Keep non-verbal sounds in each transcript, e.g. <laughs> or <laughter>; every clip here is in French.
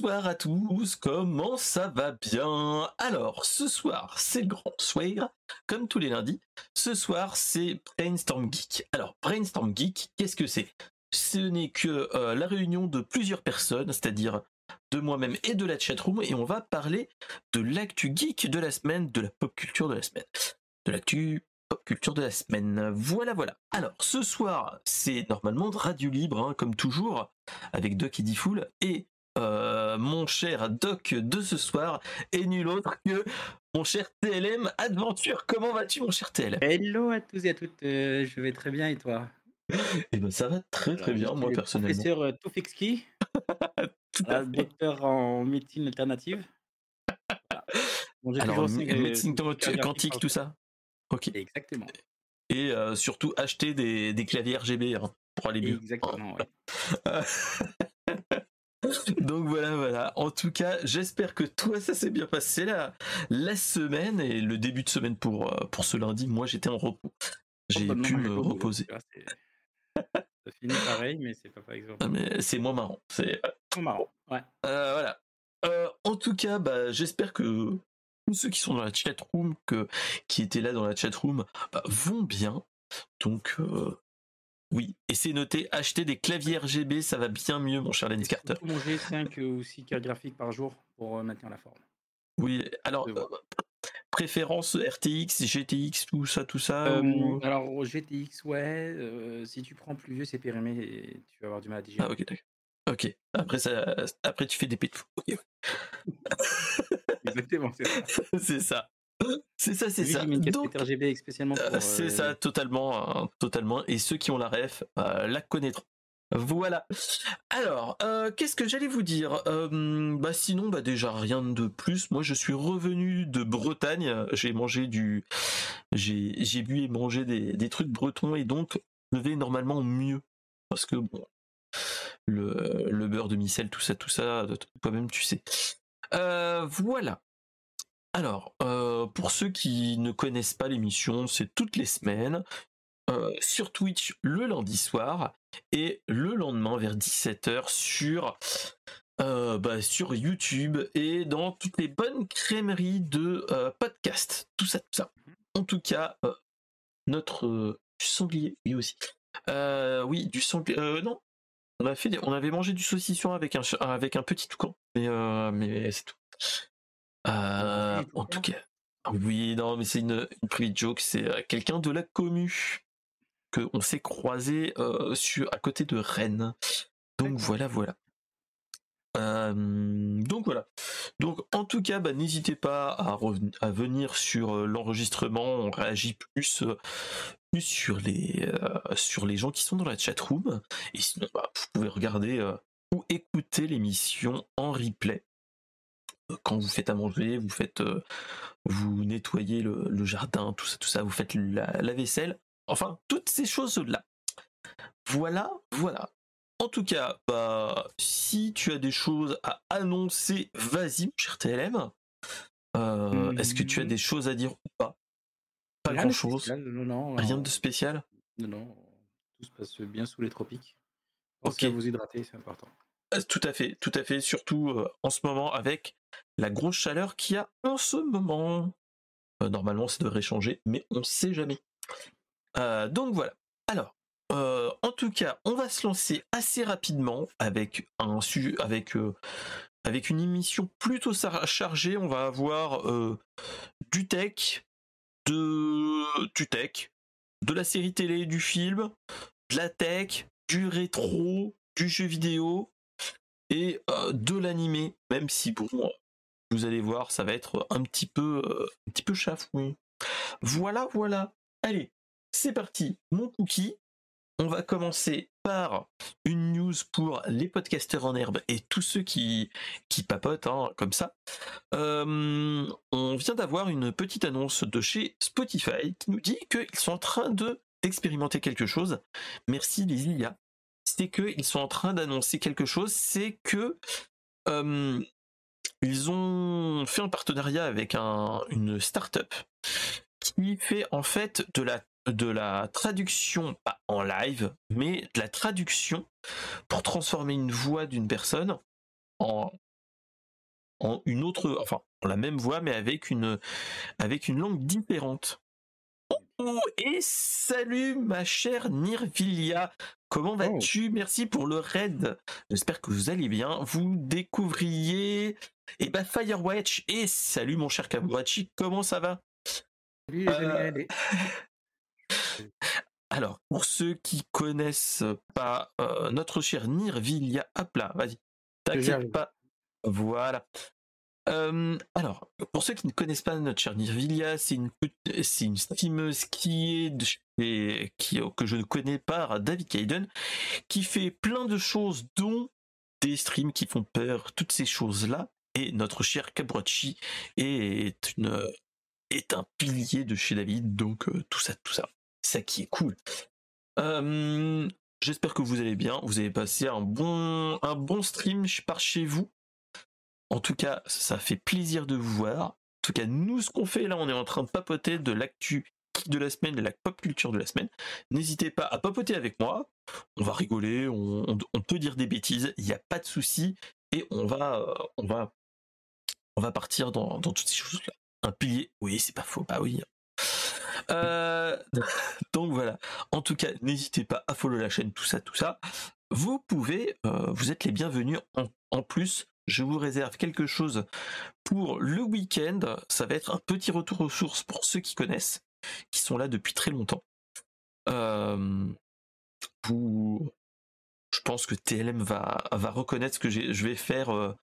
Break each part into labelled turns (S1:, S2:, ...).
S1: Bonsoir à tous, comment ça va bien? Alors, ce soir, c'est le grand soir, comme tous les lundis. Ce soir, c'est Brainstorm Geek. Alors, Brainstorm Geek, qu'est-ce que c'est? Ce n'est que euh, la réunion de plusieurs personnes, c'est-à-dire de moi-même et de la chatroom, et on va parler de l'actu geek de la semaine, de la pop culture de la semaine. De l'actu pop culture de la semaine. Voilà, voilà. Alors, ce soir, c'est normalement Radio Libre, hein, comme toujours, avec Doc et Diffoul, et euh, mon cher Doc de ce soir est nul autre que mon cher TLM Adventure. Comment vas-tu, mon cher TLM
S2: Hello à tous et à toutes, euh, je vais très bien et toi?
S1: Eh ben ça va très très bien, moi personnellement.
S2: Professeur euh, Toufekski, <laughs> docteur en médecine alternative.
S1: Bon, Alors, médecine quantique, tout ça? Ok.
S2: Exactement.
S1: Et surtout acheter des, des claviers RGB hein, pour aller mieux.
S2: Exactement, <laughs>
S1: Donc voilà, voilà. En tout cas, j'espère que toi, ça s'est bien passé la, la semaine et le début de semaine pour, euh, pour ce lundi. Moi, j'étais en repos. J'ai oh, pu me reposer.
S2: ça finit pareil, mais c'est pas par exemple.
S1: C'est moins marrant. C'est
S2: marrant. Ouais.
S1: Euh, voilà. Euh, en tout cas, bah, j'espère que tous ceux qui sont dans la chat room, que, qui étaient là dans la chat room, bah, vont bien. Donc, oui, et c'est noté, acheter des claviers RGB, ça va bien mieux, mon cher Lenny Carter.
S2: manger 5 ou 6 cartes graphiques par jour pour euh, maintenir la forme?
S1: Oui, alors, euh, préférence RTX, GTX, tout ça, tout ça
S2: euh, Alors, GTX, ouais, si tu prends plus vieux, c'est périmé et tu vas avoir du mal à digérer.
S1: Ah, ok, d'accord. Ok, après, ça, après tu fais des fou. <laughs>
S2: Exactement, c'est ça. <laughs>
S1: c'est ça. <laughs> C'est ça, c'est ça.
S2: Donc, RGB spécialement
S1: euh, c'est ça, totalement, hein, totalement. Et ceux qui ont la ref euh, la connaîtront. Voilà. Alors, euh, qu'est-ce que j'allais vous dire? Bah sinon, bah déjà rien de plus. Moi, je suis revenu de Bretagne. J'ai mangé du, j'ai j'ai bu et mangé des, des trucs bretons et donc je vais normalement mieux parce que bon, le, le beurre de micelle, tout ça, tout ça, toi-même tu sais. voilà. Alors, euh, pour ceux qui ne connaissent pas l'émission, c'est toutes les semaines euh, sur Twitch le lundi soir et le lendemain vers 17h sur, euh, bah, sur YouTube et dans toutes les bonnes crèmeries de podcast. Tout ça, tout ça. En tout cas, notre sanglier, oui aussi. oui, du sanglier. non, on, a on avait mangé du saucisson avec un, avec un petit toucan, mais, mais c'est tout. Euh, en tout cas, oui, non, mais c'est une, une joke. C'est euh, quelqu'un de la commu que on s'est croisé euh, sur à côté de Rennes. Donc voilà, voilà. donc voilà. Donc en tout cas, bah, n'hésitez pas à, à, venir sur l'enregistrement. On réagit plus, plus sur les sur les gens qui sont dans la chat room. Et sinon, bah, vous pouvez regarder ou écouter l'émission en replay quand vous faites à manger, vous faites, euh, vous nettoyez le, jardin, tout ça, tout ça, vous faites la, vaisselle, enfin toutes ces choses là. Voilà, voilà. En tout cas, bah, si tu as des choses à annoncer, vas-y, cher TLM. Euh, est-ce que tu as mmh. des choses à dire ou pas? Pas grand chose.
S2: Non,
S1: Rien de spécial?
S2: Non, non. Tout se passe bien sous les tropiques. Ok. vous hydrater, c'est important.
S1: Euh, tout à fait, tout à fait. Surtout en ce moment avec la grosse chaleur qu'il y a en ce moment. Euh, normalement, ça devrait changer, mais on ne sait jamais. Euh, donc voilà. Alors, euh, en tout cas, on va se lancer assez rapidement avec un avec avec une émission plutôt chargée. On va avoir du tech, de du tech, de la série télé, du film, de la tech, du rétro, du jeu vidéo et de l'animé. Même si bon, vous allez voir, ça va être un petit peu, euh, un petit peu chafouin. Voilà, voilà. Allez, c'est parti. Mon cookie. On va commencer par une news pour les podcasters en herbe et tous ceux qui, qui papotent hein, comme ça. Euh, on vient d'avoir une petite annonce de chez Spotify qui nous dit qu'ils sont en train de d'expérimenter quelque chose. Merci les IA. C'est qu'ils sont en train d'annoncer quelque chose, c'est que euh, ils ont fait un partenariat avec un, une start-up qui fait en fait de la, de la traduction, pas en live, mais de la traduction pour transformer une voix d'une personne en en une autre, enfin, la même voix, mais avec une, avec une langue différente. Oh, et salut ma chère Nirvilia, comment oh. vas-tu? Merci pour le raid. J'espère que vous allez bien. Vous découvriez et bah Firewatch et salut mon cher Kabuachi, comment ça va?
S2: Euh, <laughs>
S1: Alors, pour ceux qui connaissent pas euh, notre cher Nirvilia, hop là, vas-y, t'inquiète pas. Voilà alors, pour ceux qui ne connaissent pas notre chère Nirvilia, c'est une, c'est une streameuse qui est qui, que je ne connais pas, David Kaiden, qui fait plein de choses, dont des streams qui font peur, toutes ces choses-là. Et notre cher Cabrochi est une est un pilier de chez David, donc euh, tout ça, tout ça, ça qui est cool. J'espère que vous allez bien, vous avez passé un bon un bon stream par chez vous. En tout cas, ça fait plaisir de vous voir. En tout cas, nous, ce qu'on fait là, on est en train de papoter de l'actu de la semaine, de la pop culture de la semaine. N'hésitez pas à papoter avec moi. On va rigoler, on, peut dire des bêtises, il n'y a pas de souci. Et on va, euh, on va, on va partir dans, toutes ces choses-là. Un pilier, oui, c'est pas faux, bah oui. Euh, <laughs> donc voilà. En tout cas, n'hésitez pas à follow la chaîne, tout ça, tout ça. Vous pouvez, euh, vous êtes les bienvenus en plus je vous réserve quelque chose pour le week-end. Ça va être un petit retour aux sources pour ceux qui connaissent, qui sont là depuis très longtemps. Euh, je pense que TLM va, va reconnaître ce que je vais faire euh,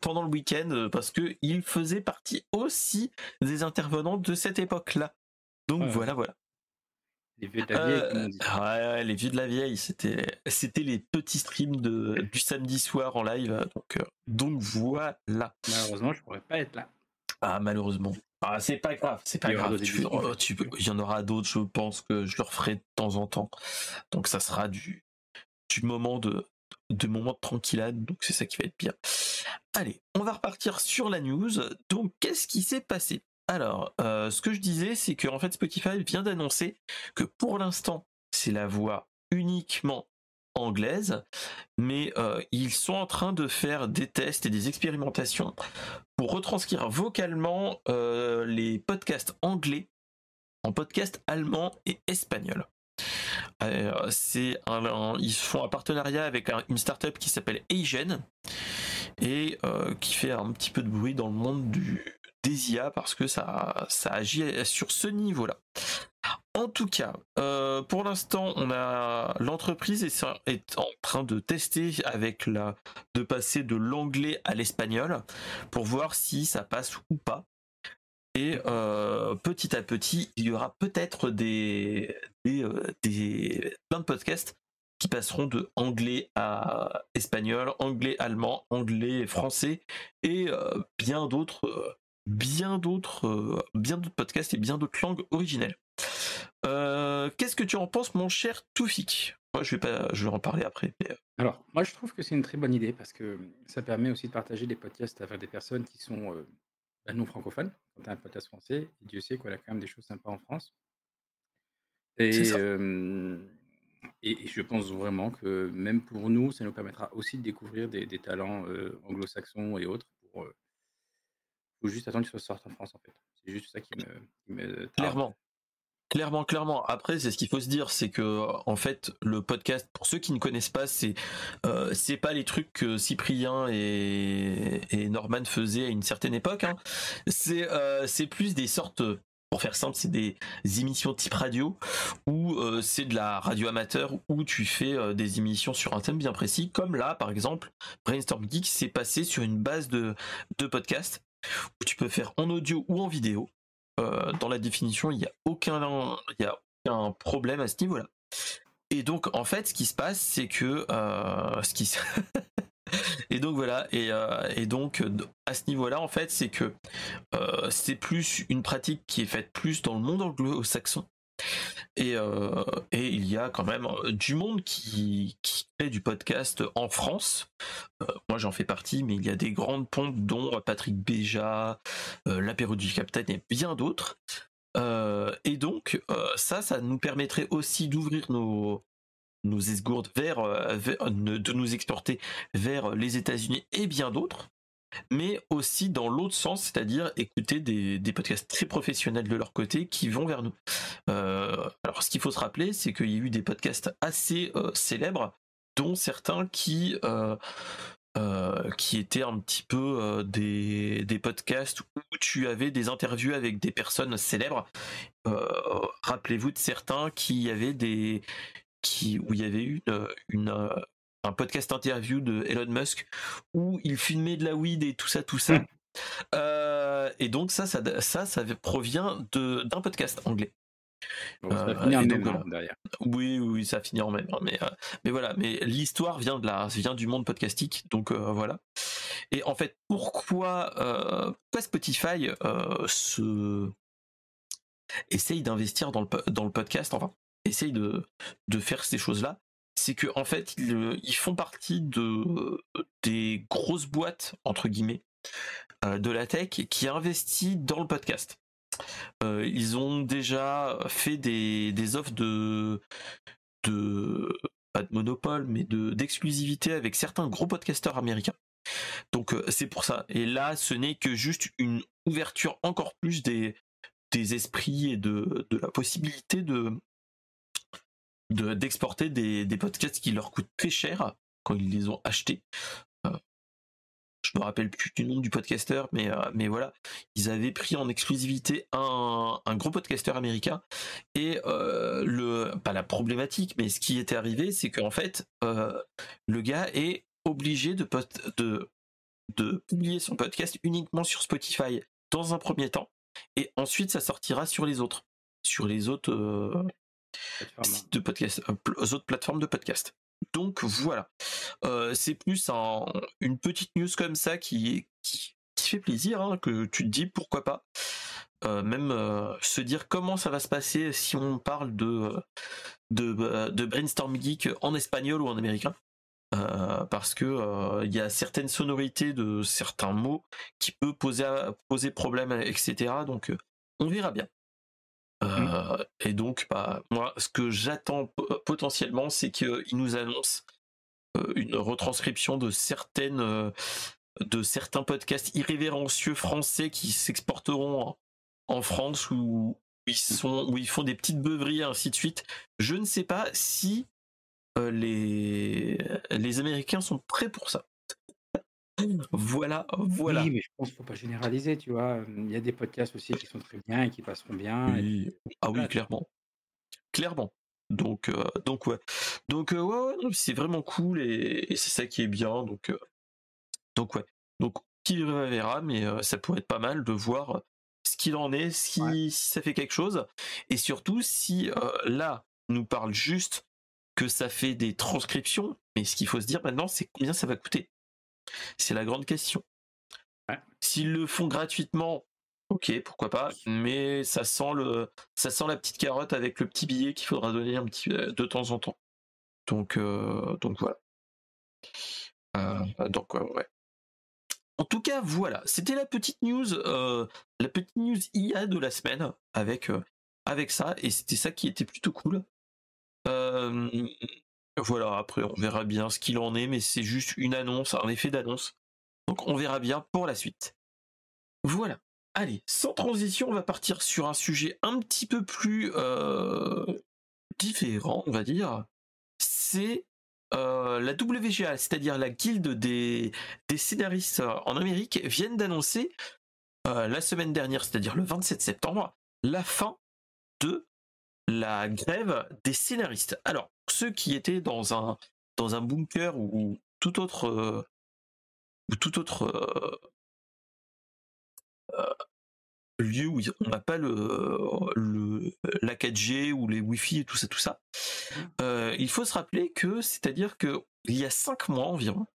S1: pendant le week-end parce que il faisait partie aussi des intervenants de cette époque-là. Donc voilà, voilà.
S2: Les vieux de la vieille,
S1: euh, les vieux de la vieille, c'était c'était les petits streams de, du samedi soir en live. Donc, euh, donc voilà.
S2: Malheureusement, je pourrais pas être là.
S1: Ah, malheureusement. Ah, c'est pas grave, c'est pas grave. Oh, il y en aura d'autres, je pense que je leur ferai de temps en temps. Donc ça sera du, du moment de, de moment de tranquillade, donc c'est ça qui va être bien. Allez, on va repartir sur la news. Donc qu'est-ce qui s'est passé? Alors, euh, ce que je disais, c'est que en fait Spotify vient d'annoncer que pour l'instant, c'est la voix uniquement anglaise, mais euh, ils sont en train de faire des tests et des expérimentations pour retranscrire vocalement euh, les podcasts anglais en podcast allemand et espagnol. c'est ils font un partenariat avec une startup qui s'appelle Asian et qui fait un petit peu de bruit dans le monde du, des IA parce que ça, ça agit sur ce niveau-là. En tout cas, euh, pour l'instant, l'entreprise est, en train de tester avec la de passer de l'anglais à l'espagnol pour voir si ça passe ou pas. Et euh, petit à petit, il y aura peut-être euh, des plein de podcasts qui passeront de anglais à espagnol, anglais allemand, anglais français et bien d'autres bien d'autres bien d'autres podcasts et bien d'autres langues originelles. Euh, qu'est-ce que tu en penses, mon cher Toufik? Moi, je vais pas, je vais en parler après.
S2: Euh. Alors, moi, je trouve que c'est une très bonne idée parce que ça permet aussi de partager des podcasts avec des personnes qui sont bah, non francophones. Quand tu as un podcast français, Dieu sait qu'on a quand même des choses sympas en France. Et, et, je pense vraiment que même pour nous, ça nous permettra aussi de découvrir des, talents anglo-saxons et autres pour faut juste attendre que ça sorte en France en fait. C'est juste ça qui me,
S1: clairement. Clairement, clairement. Après, c'est ce qu'il faut se dire, c'est que en fait, le podcast, pour ceux qui ne connaissent pas, c'est euh, pas les trucs que Cyprien et, Norman faisaient à une certaine époque. Hein. C'est euh, c'est plus des sortes pour faire simple, c'est des émissions type radio ou euh, c'est de la radio amateur où tu fais des émissions sur un thème bien précis, comme là par exemple, Brainstorm Geek s'est passé sur une base de, de podcast où tu peux faire en audio ou en vidéo. Euh, dans la définition, il n'y a aucun, il y a aucun problème à ce niveau-là. Et donc, en fait, ce qui se passe, c'est que euh, ce qui <laughs> et donc voilà, et, euh, et, donc à ce niveau-là, en fait, c'est que c'est plus une pratique qui est faite plus dans le monde anglo-saxon euh, et, il y a quand même euh, du monde qui, fait du podcast en France. Euh, moi j'en fais partie, mais il y a des grandes pompes dont Patrick Béja, l'apéro du Capitaine et bien d'autres. et donc ça, ça nous permettrait aussi d'ouvrir nos, nos esgourdes vers, de nous exporter vers les États-Unis et bien d'autres. Mais aussi dans l'autre sens, c'est-à-dire écouter des, podcasts très professionnels de leur côté qui vont vers nous. alors ce qu'il faut se rappeler, c'est qu'il y a eu des podcasts assez célèbres, dont certains qui euh, qui étaient un petit peu euh, des, des, podcasts où tu avais des interviews avec des personnes célèbres. Euh, rappelez-vous de certains qui avaient des qui où il y avait eu une, un podcast interview de Elon Musk où il filmait de la weed et tout ça tout ça. Hmm. et donc ça, ça, ça, ça provient d'un podcast anglais.
S2: Euh,
S1: oui, oui, ça finit en même. Hein, mais, euh, mais voilà, mais l'histoire vient de là, vient du monde podcastique, donc euh, voilà. Et en fait, pourquoi, pourquoi Spotify se essaye d'investir dans le, dans le podcast, enfin, essaye de, de faire ces choses-là, c'est que en fait, ils, ils, font partie de des grosses boîtes entre guillemets de la tech qui investit dans le podcast. Euh, ils ont déjà fait des, des offres de, pas de monopole, mais de d'exclusivité avec certains gros podcasteurs américains. Donc euh, c'est pour ça. Et là, ce n'est que juste une ouverture encore plus des, esprits et de la possibilité de d'exporter des, des podcasts qui leur coûtent très cher quand ils les ont achetés je me rappelle plus du nom du podcasteur, mais, euh, mais voilà, ils avaient pris en exclusivité un, gros podcasteur américain. Et euh, le, pas la problématique, mais ce qui était arrivé, c'est qu'en fait, euh, le gars est obligé de, de, de publier son podcast uniquement sur Spotify dans un premier temps, et ensuite ça sortira sur les autres, sur les autres de podcast, autres plateformes de podcast. Donc voilà, euh, c'est plus une petite news comme ça qui, qui, fait plaisir, hein, que tu te dis pourquoi pas. Euh, même euh, se dire comment ça va se passer si on parle de, de, de brainstorm geek en espagnol ou en américain. parce que il y a certaines sonorités de certains mots qui peuvent poser, poser problème, etc. Donc on verra bien. Mmh. Euh, et donc, bah, moi, ce que j'attends potentiellement, c'est qu'il nous annonce euh, une retranscription de certaines, euh, de certains podcasts irrévérencieux français qui s'exporteront en, France où ils mmh. sont, où ils font des petites beuveries et ainsi de suite. Je ne sais pas si les, les Américains sont prêts pour ça. Voilà, voilà.
S2: Oui, mais je pense qu'il ne faut pas généraliser, tu vois. Il y a des podcasts aussi qui sont très bien et qui passeront bien.
S1: Ah oui, clairement. Clairement. Donc, euh, donc ouais. Donc, euh, ouais, c'est vraiment cool et, c'est ça qui est bien. Donc, euh, donc ouais. Donc, qui verra, mais ça pourrait être pas mal de voir ce qu'il en est, si, si, ça fait quelque chose. Et surtout, si là, nous parle juste que ça fait des transcriptions, mais ce qu'il faut se dire maintenant, c'est combien ça va coûter. C'est la grande question. S'ils le font gratuitement, ok, pourquoi pas, mais ça sent le, ça sent la petite carotte avec le petit billet qu'il faudra donner un petit euh, de temps en temps. Donc, euh, donc voilà. Euh, donc ouais. En tout cas, voilà, c'était la petite news, la petite news IA de la semaine avec avec ça, et c'était ça qui était plutôt cool. Voilà, après on verra bien ce qu'il en est, mais c'est juste une annonce, un effet d'annonce. Donc on verra bien pour la suite. Voilà. Allez, sans transition, on va partir sur un sujet un petit peu plus euh, différent, on va dire. C'est euh, la WGA, c'est-à-dire la guilde des, scénaristes en Amérique, viennent d'annoncer euh, la semaine dernière, c'est-à-dire le 27 septembre, la fin de la grève des scénaristes. Alors, ceux qui étaient dans un dans un bunker ou tout autre euh, ou tout autre euh, euh, lieu où on n'a pas le, le la 4G ou les Wi-Fi et tout ça tout ça. Mmh. il faut se rappeler que c'est-à-dire que il y a cinq mois environ,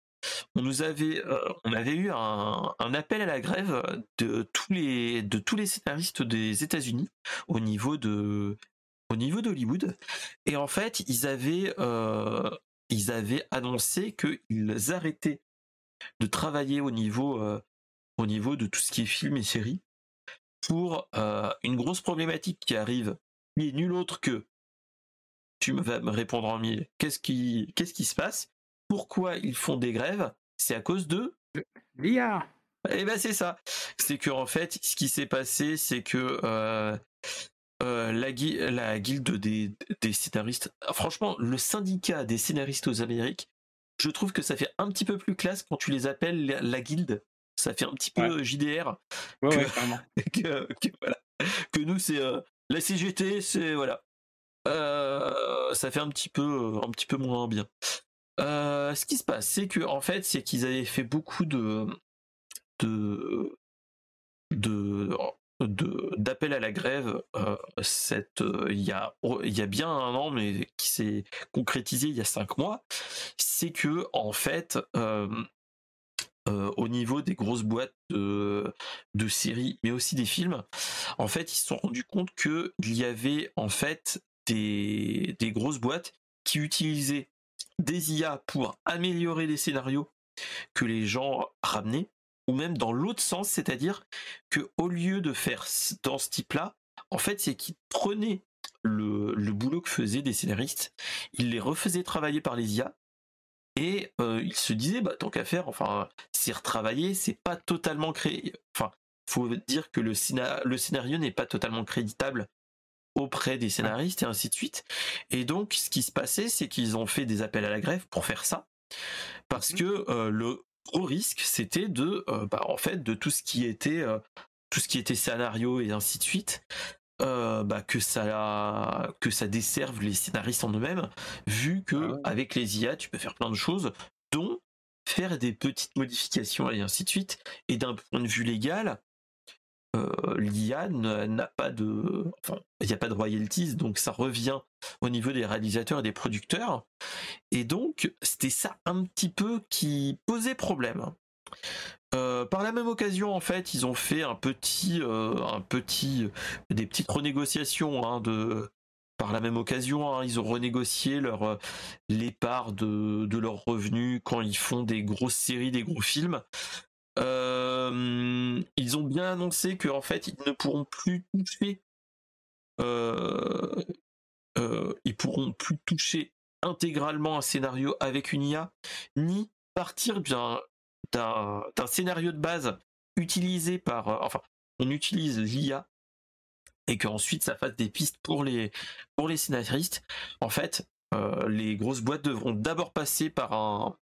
S1: on nous avait on avait eu un, un, appel à la grève de tous les de tous les scénaristes des États-Unis au niveau de au niveau d'Hollywood. Et en fait, ils avaient, euh, ils avaient annoncé qu'ils arrêtaient de travailler au niveau, euh, au niveau de tout ce qui est film et série pour euh, une grosse problématique qui arrive, qui est nul autre que tu vas me répondre en mille. Qu'est-ce qui, qu'est-ce qui se passe? Pourquoi ils font des grèves? C'est à cause de
S2: l'IA.
S1: Et ben c'est ça. C'est que en fait, ce qui s'est passé, c'est que euh, euh, la, la, guilde des, des, scénaristes, franchement, le syndicat des scénaristes aux Amériques, je trouve que ça fait un petit peu plus classe quand tu les appelles la, guilde. Ça fait un petit peu JDR. que, <laughs> que, nous, c'est euh, la CGT, c'est voilà. ça fait un petit peu, un petit peu moins bien. ce qui se passe, c'est que en fait, c'est qu'ils avaient fait beaucoup de, de de d'appel à la grève euh, euh, il y a il y a bien un an mais qui s'est concrétisé il y a cinq mois c'est que en fait euh, au niveau des grosses boîtes de, de séries mais aussi des films en fait ils se sont rendus compte que il y avait en fait des, des grosses boîtes qui utilisaient des IA pour améliorer les scénarios que les gens ramenaient ou même dans l'autre sens, c'est-à-dire que au lieu de faire dans ce type-là, en fait, c'est qu'ils prenaient le, boulot que faisaient des scénaristes, ils les refaisaient travailler par les IA, et euh, ils se disaient, bah, tant qu'à faire, enfin, c'est retravailler, c'est pas totalement créé. Enfin, faut dire que le, le scénario n'est pas totalement créditable auprès des scénaristes et ainsi de suite. Et donc, ce qui se passait, c'est qu'ils ont fait des appels à la grève pour faire ça, parce mmh que euh, le gros risque, c'était de, euh, bah, en fait, de tout ce qui était, euh, tout ce qui était scénario et ainsi de suite, euh, bah, que ça, que ça desserve les scénaristes en eux-mêmes, vu que ah avec les IA, tu peux faire plein de choses, dont faire des petites modifications et ainsi de suite. Et d'un point de vue légal, euh, l'IA n'a pas de, il n'y a pas de royalties, donc ça revient au niveau des réalisateurs et des producteurs. Et donc, c'était ça un petit peu qui posait problème. Euh, par la même occasion, en fait, ils ont fait un petit, euh, un petit, des petites renégociations hein, de. Par la même occasion, hein, ils ont renégocié leur, les parts de, de leurs revenus quand ils font des grosses séries, des gros films. Euh, ils ont bien annoncé qu'en fait ils ne pourront plus toucher, euh, euh, ils pourront plus toucher intégralement un scénario avec une IA, ni partir d'un d'un scénario de base utilisé par, enfin, on utilise l'IA et qu'ensuite ça fasse des pistes pour les pour les scénaristes. En fait, les grosses boîtes devront d'abord passer par un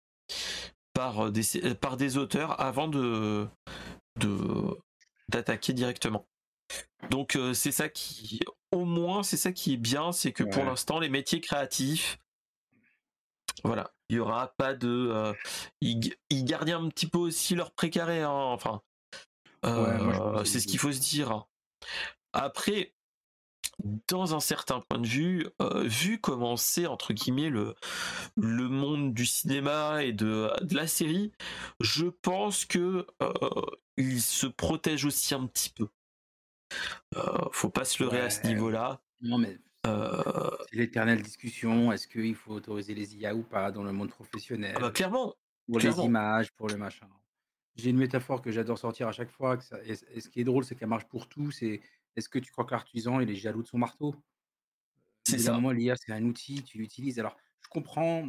S1: par euh, des, euh, par des auteurs avant de d'attaquer directement. Donc euh, c'est ça qui, au moins c'est ça qui est bien, c'est que pour l'instant les métiers créatifs, voilà, il y aura pas de, ils, gardent un petit peu aussi leur précaré, hein, enfin, c'est ce qu'il faut se dire. Après, dans un certain point de vue, euh, vu comment c'est entre guillemets le, le monde du cinéma et de, de la série, je pense que euh, il se protège aussi un petit peu. Euh, faut pas se leurrer à ce niveau-là.
S2: Non mais c'est l'éternelle discussion. Est-ce qu'il faut autoriser les IA ou pas dans le monde professionnel?
S1: Ah bah, Clairement.
S2: Pour les images, pour le machin. J'ai une métaphore que j'adore sortir à chaque fois. et, ce qui est drôle, c'est qu'elle marche pour tout. C'est est-ce que tu crois que l'artisan, il est jaloux de son marteau?
S1: C'est ça.
S2: Moi, l'IA, c'est un outil, tu l'utilises. Alors, je comprends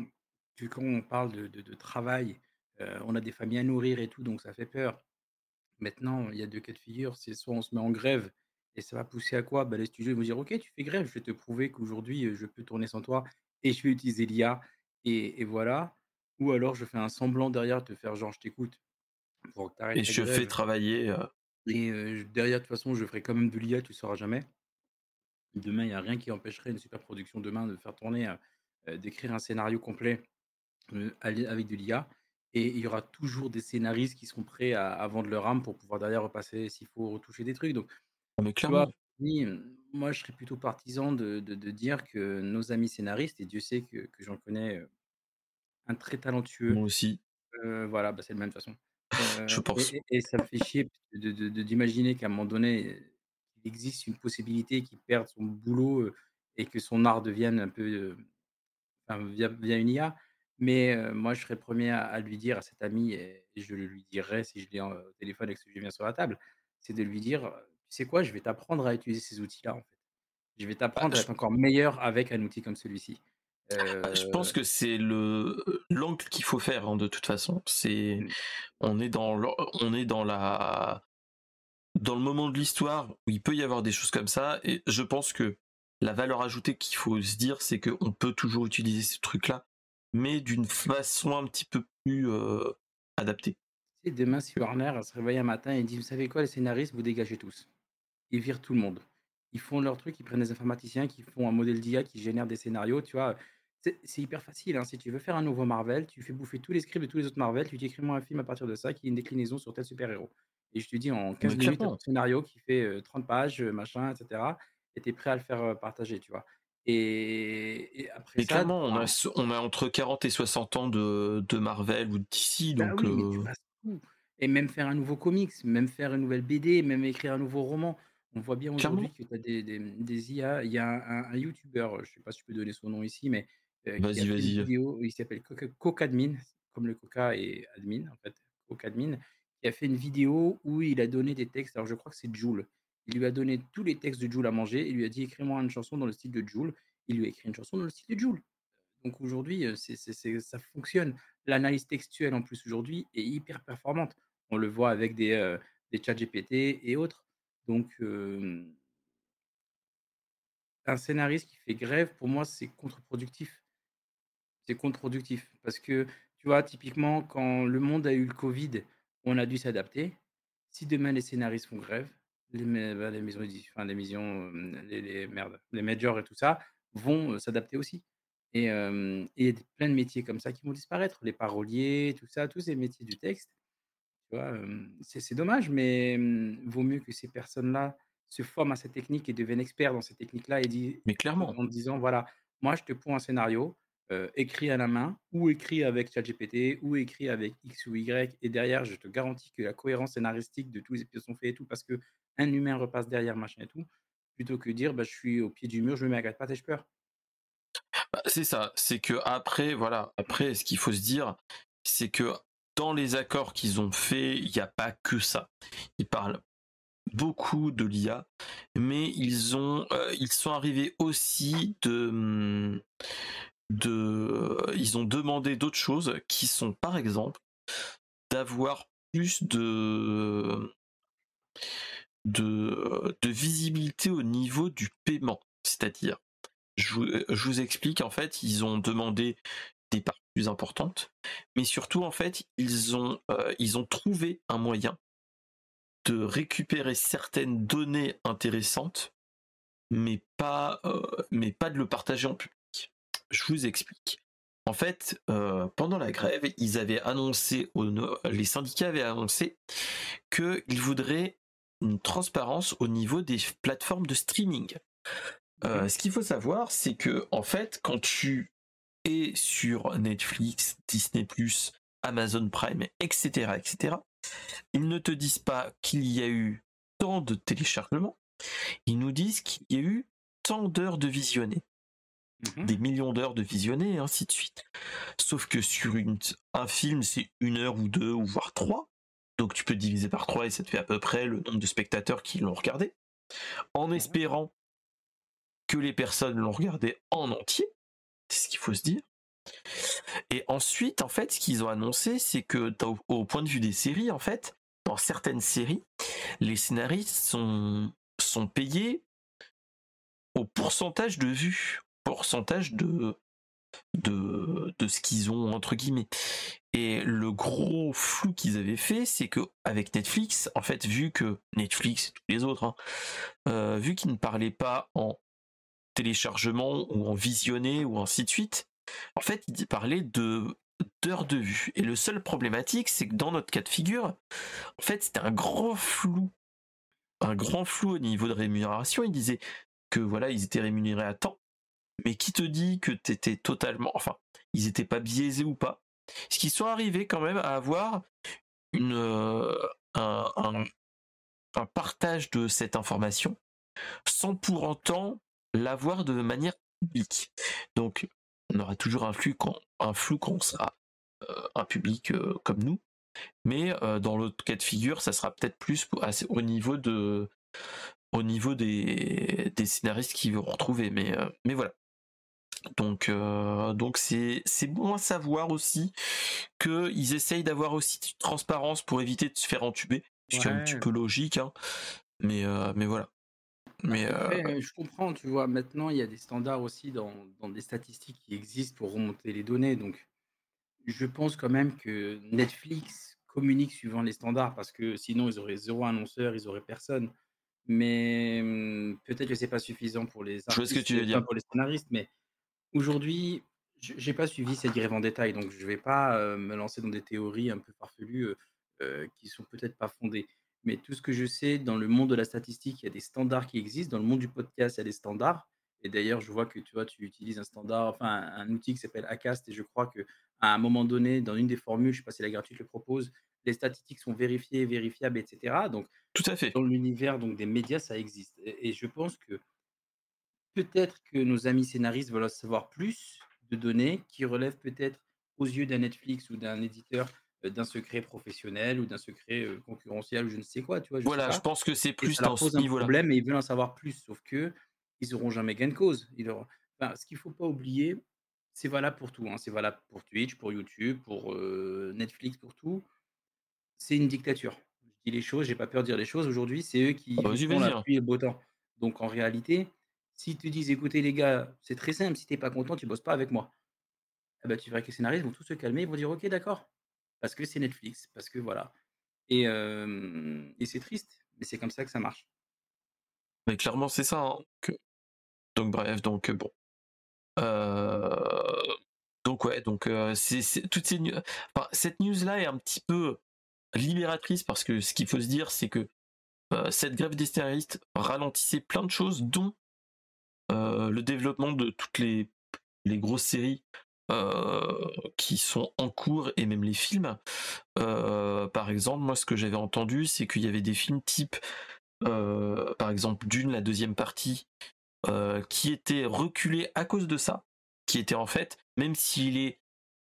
S2: que quand on parle de, travail, euh, on a des familles à nourrir et tout, donc ça fait peur. Maintenant, il y a deux cas de figure. C'est soit on se met en grève et ça va pousser à quoi? Bah, Les studios vont dire Ok, tu fais grève, je vais te prouver qu'aujourd'hui, euh, je peux tourner sans toi et je vais utiliser l'IA. Et, voilà. Ou alors, je fais un semblant derrière, te faire genre, je t'écoute.
S1: Et je fais travailler. Euh,
S2: et derrière, de toute façon, je ferai quand même de l'IA, tu ne sauras jamais. Demain, il n'y a rien qui empêcherait une super production demain de faire tourner, d'écrire un scénario complet avec de l'IA. Et il y aura toujours des scénaristes qui seront prêts à, vendre leur âme pour pouvoir derrière repasser s'il faut retoucher des trucs. Donc,
S1: ah, mais clairement.
S2: moi, je serais plutôt partisan de, dire que nos amis scénaristes, et Dieu sait que, j'en connais un très talentueux.
S1: Moi aussi.
S2: voilà, bah, c'est même de toute façon.
S1: Je pense.
S2: et ça me fait chier de d'imaginer qu'à un moment donné, il existe une possibilité qu'il perde son boulot, et que son art devienne un peu, enfin, via une IA. Mais moi, je serais premier à lui dire à cet ami et je le lui dirai si je l'ai au téléphone et que je viens sur la table, c'est de lui dire: «Tu sais quoi? Je vais t'apprendre à utiliser ces outils-là, en fait. Je vais bah, t'apprendre à être encore meilleur avec un outil comme celui-ci».
S1: Ah, je pense que c'est le l'angle qu'il faut faire hein, de toute façon. C'est mmh. on est dans on est dans la dans le moment de l'histoire où il peut y avoir des choses comme ça et je pense que la valeur ajoutée qu'il faut se dire c'est qu'on peut toujours utiliser ce truc là mais d'une façon un petit peu plus euh, adaptée.
S2: Et demain si Warner se réveille un matin et dit vous savez quoi les scénaristes vous dégagez tous. Ils virent tout le monde. Ils font leur truc, ils prennent des informaticiens qui font un modèle d'IA qui génère des scénarios, tu vois c'est hyper facile, hein. Si tu veux faire un nouveau Marvel, tu fais bouffer tous les scripts de tous les autres Marvel, tu dis: «Écris-moi un film à partir de ça qui est une déclinaison sur tel super héros» et je te dis en 15 minutes, un scénario qui fait, 30 pages, machin et cetera et tu es prêt à le faire, partager, tu vois? Et après ça,
S1: clairement, on a on a entre 40 et 60 ans de de Marvel ou de DC bah donc
S2: et même faire un nouveau comics, même faire une nouvelle BD, même écrire un nouveau roman. On voit bien aujourd'hui que tu as des des IA. Il y a un un youtubeur, je sais pas si je peux donner son nom ici, mais euh,
S1: vas-y, vas-y.
S2: il s'appelle Cocadmin, comme le Coca et admin, en fait, Cocadmin, qui a fait une vidéo où il a donné des textes. Alors, je crois que c'est Joule. Il lui a donné tous les textes de Joule à manger. Il lui a dit écris-moi une chanson dans le style de Joule. Il lui a écrit une chanson dans le style de Joule. Donc aujourd'hui, euh, ça fonctionne. L'analyse textuelle en plus aujourd'hui est hyper performante. On le voit avec des, euh, des chats GPT et autres. Donc, un scénariste qui fait grève, pour moi, c'est contre-productif c'est contre-productif. Parce que, tu vois, typiquement, quand le monde a eu le Covid, on a dû s'adapter. Si demain les scénaristes font grève, les, bah, les maisons, enfin, les maisons, les, les, merde, les majors et tout ça vont s'adapter aussi. Et il y a plein de métiers comme ça qui vont disparaître. Les paroliers, tout ça, tous ces métiers du texte. Tu vois, c'est dommage, mais vaut mieux que ces personnes-là se forment à cette technique et deviennent experts dans cette technique-là et dit,
S1: mais clairement,
S2: en disant voilà, moi je te pose un scénario, euh, écrit à la main, ou écrit avec ChatGPT, ou écrit avec X ou Y, et derrière, je te garantis que la cohérence scénaristique de tous les épisodes sont faits et tout, parce que un humain repasse derrière, machin et tout, plutôt que dire, bah, je suis au pied du mur, je me mets à quatre pattes et je peur.
S1: Bah, c'est ça, c'est que après, voilà, après, ce qu'il faut se dire, c'est que dans les accords qu'ils ont faits, il n'y a pas que ça. Ils parlent beaucoup de l'IA, mais ils ont, euh, ils sont arrivés aussi de, hum, de, ils ont demandé d'autres choses qui sont par exemple d'avoir plus de, de, visibilité au niveau du paiement. C'est-à-dire, je vous, je vous explique, en fait, ils ont demandé des parts plus importantes, mais surtout, en fait, ils ont, euh, ils ont trouvé un moyen de récupérer certaines données intéressantes, mais pas, euh, mais pas de le partager en public. Je vous explique. En fait, euh, pendant la grève, ils avaient annoncé, les syndicats avaient annoncé qu'ils voudraient une transparence au niveau des plateformes de streaming. Euh, ce qu'il faut savoir, c'est que en fait, quand tu es sur Netflix, Disney+, Amazon Prime, etc., etc., ils ne te disent pas qu'il y a eu tant de téléchargements, ils nous disent qu'il y a eu tant d'heures de visionnées. Mmh des millions d'heures de visionnées, et ainsi de suite. Sauf que sur une, un film, c'est une heure ou deux, ou voire trois. Donc tu peux diviser par trois et ça te fait à peu près le nombre de spectateurs qui l'ont regardé. En espérant que les personnes l'ont regardé en entier. C'est ce qu'il faut se dire. Et ensuite, en fait, ce qu'ils ont annoncé, c'est que au point de vue des séries, en fait, dans certaines séries, les scénaristes sont, sont payés au pourcentage de vues pourcentage de, de, de ce qu'ils ont entre guillemets. Et le gros flou qu'ils avaient fait, c'est que avec Netflix, en fait, vu que Netflix et tous les autres, hein, euh, vu qu'ils ne parlaient pas en téléchargement ou en visionné ou ainsi de suite, en fait, ils parlaient de d'heures de vue. Et le seul problématique, c'est que dans notre cas de figure, en fait, c'était un grand flou, un grand flou au niveau de rémunération. Ils disaient que voilà, ils étaient rémunérés à temps, mais qui te dit que t'étais totalement, enfin, ils étaient pas biaisés ou pas? Ce qu'ils sont arrivés quand même à avoir une, euh, un, un, partage de cette information sans pour autant l'avoir de manière publique? Donc, on aura toujours un flux quand, un flou quand on sera euh, un public euh, comme nous, mais dans l'autre cas de figure, ça sera peut-être plus au niveau de au niveau des, des scénaristes qui vont retrouver. Mais, mais voilà. Donc, euh, donc c'est c'est bon à savoir aussi qu'ils essayent d'avoir aussi de transparence pour éviter de se faire entuber, ce qui est un petit peu logique, hein. mais euh, mais voilà. Mais
S2: euh, je comprends, tu vois. Maintenant, il y a des standards aussi dans, dans des statistiques qui existent pour remonter les données. Donc, je pense quand même que Netflix communique suivant les standards parce que sinon, ils auraient zéro annonceur, ils auraient personne. Mais hum, peut-être que c'est pas suffisant pour les
S1: Je vois ce que tu veux dire.
S2: pour les scénaristes, mais Aujourd'hui, je n'ai pas suivi cette grève en détail, donc je ne vais pas me lancer dans des théories un peu farfelues qui qui sont peut-être pas fondées. Mais tout ce que je sais, dans le monde de la statistique, il y a des standards qui existent. Dans le monde du podcast, il y a des standards. Et d'ailleurs, je vois que tu vois, tu utilises un standard, enfin un, outil qui s'appelle Acast, et je crois que à un moment donné, dans une des formules, je ne sais pas si la gratuite le propose, les statistiques sont vérifiées, vérifiables, etc. Donc,
S1: tout à fait.
S2: Dans l'univers donc des médias, ça existe. et je pense que peut-être que nos amis scénaristes veulent savoir plus de données qui relèvent peut-être aux yeux d'un Netflix ou d'un éditeur d'un secret professionnel ou d'un secret concurrentiel ou je ne sais quoi, tu vois.
S1: Je voilà, je pense que c'est plus
S2: ce niveau-là. problème et ils veulent en savoir plus, sauf que ils auront jamais gain de cause. Ils ce qu'il faut pas oublier, c'est valable pour tout. Hein. C'est valable pour Twitch, pour YouTube, pour euh, Netflix, pour tout. C'est une dictature. Je dis les choses, j'ai pas peur de dire les choses. Aujourd'hui, c'est eux qui
S1: bah, font la
S2: pluie et le beau temps. Donc en réalité, S'ils te disent: «Écoutez les gars, c'est très simple, si tu pas content, tu bosses pas avec moi». Eh bah, tu verras que les scénaristes vont tous se calmer, ils vont dire: «OK, d'accord». Parce que c'est Netflix, parce que voilà et c'est triste, mais c'est comme ça que ça marche.
S1: Mais clairement, c'est ça, hein, donc bref, donc bon. donc ouais, donc c'est toutes ces cette news-là est un petit peu libératrice parce que ce qu'il faut se dire, c'est que, cette grève des scénaristes ralentissait plein de choses, dont le développement de toutes les, grosses séries euh, qui sont en cours et même les films. Euh, par exemple, moi ce que j'avais entendu, c'est qu'il y avait des films type, par exemple, Dune, la deuxième partie, qui étaient reculés à cause de ça, qui était en fait, même s'il est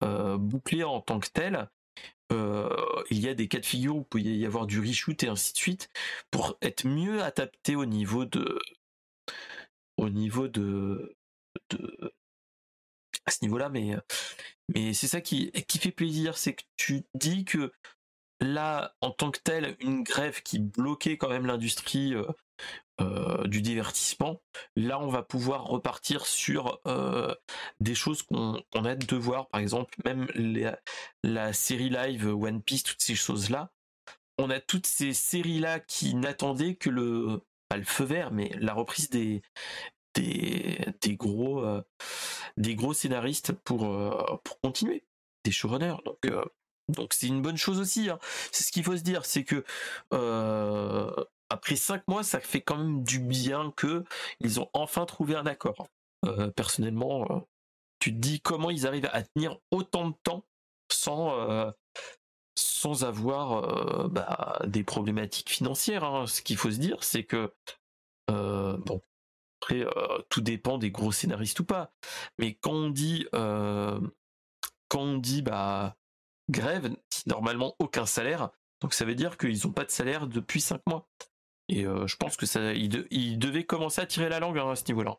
S1: bouclé en tant que tel, il y a des cas de figure où il peut y avoir du reshoot et ainsi de suite pour être mieux adapté au niveau de au niveau de, à ce niveau-là, mais mais c'est ça qui qui fait plaisir, c'est que tu dis que là, en tant que tel, une grève qui bloquait quand même l'industrie euh, euh, du divertissement, là, on va pouvoir repartir sur euh, des choses qu'on a de voir, par exemple, même la série live One Piece, toutes ces choses-là. On a toutes ces séries-là qui n'attendaient que le, pas le feu vert, mais la reprise des des, gros euh, des gros scénaristes pour euh, pour continuer, des showrunners. Donc euh, donc c'est une bonne chose aussi. Hein. C'est ce qu'il faut se dire, c'est que après cinq mois, ça fait quand même du bien que ils ont enfin trouvé un accord. personnellement, tu te dis comment ils arrivent à tenir autant de temps sans sans avoir bah, des problématiques financières. Hein. Ce qu'il faut se dire, c'est que bon, après, tout dépend des gros scénaristes ou pas. Mais quand on dit quand on dit bah grève, normalement aucun salaire, donc ça veut dire qu'ils n'ont pas de salaire depuis cinq mois. Et je pense que ça, ils, devaient commencer à tirer la langue hein, à ce niveau-là.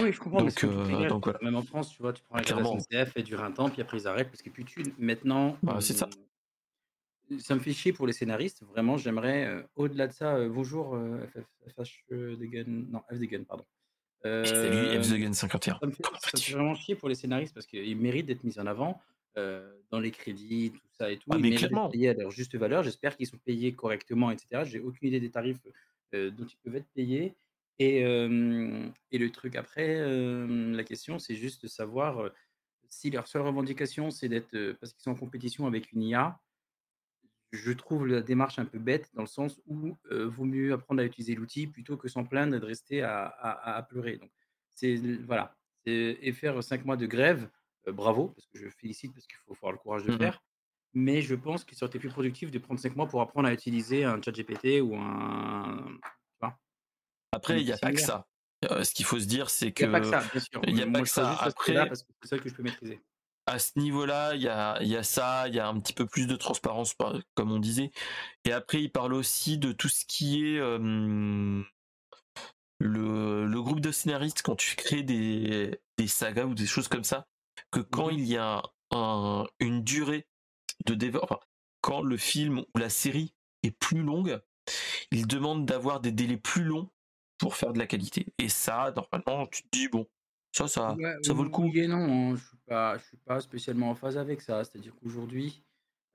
S2: Oui, je comprends. Donc, donc Même en France, tu vois, tu prends la grève SNCF, et dure un temps, puis après ils arrêtent parce que plus tu maintenant.
S1: Bah, c'est ça
S2: ça me fait chier pour les scénaristes. Vraiment, j'aimerais, au-delà de ça, bonjour, FF, non, F pardon.
S1: Salut, F the 51.
S2: Ça me, fait, vraiment chier pour les scénaristes parce qu'ils méritent d'être mis en avant dans les crédits, tout ça et tout.
S1: Ah,
S2: ils
S1: mais clairement.
S2: payés à leur juste valeur. J'espère qu'ils sont payés correctement, etc. J'ai aucune idée des tarifs dont ils peuvent être payés. Et, et le truc après, la question, c'est juste de savoir si leur seule revendication, c'est d'être, parce qu'ils sont en compétition avec une IA, je trouve la démarche un peu bête dans le sens où euh, vaut mieux apprendre à utiliser l'outil plutôt que s'en plaindre et de rester à, pleurer. Donc, c'est voilà. Et faire cinq mois de grève, euh, bravo, parce que je félicite parce qu'il faut avoir le courage de mmh faire. Mais je pense qu'il serait plus productif de prendre cinq mois pour apprendre à utiliser un chat GPT ou un.
S1: Après, il n'y a pas que ça. Euh, ce qu'il faut se dire, c'est que.
S2: Il n'y a pas que ça, bien sûr.
S1: Il n'y a pas que ça. Après,
S2: parce que c'est ça que je peux maîtriser
S1: à ce niveau-là, il y a, ça, il y a un petit peu plus de transparence, comme on disait. Et après, il parle aussi de tout ce qui est le, groupe de le scénariste quand tu crées des, des sagas ou des choses comme ça, que quand il y a un- une durée de développement, enfin, quand le film ou la série est plus longue, il demande d'avoir des délais plus longs pour faire de la qualité. Et ça, normalement, tu te dis, bon, ça, ça,
S2: Ouais,
S1: ça vaut le coup.
S2: oui et non, hein, je suis pas je suis pas spécialement en phase avec ça. C'est-à-dire qu'aujourd'hui,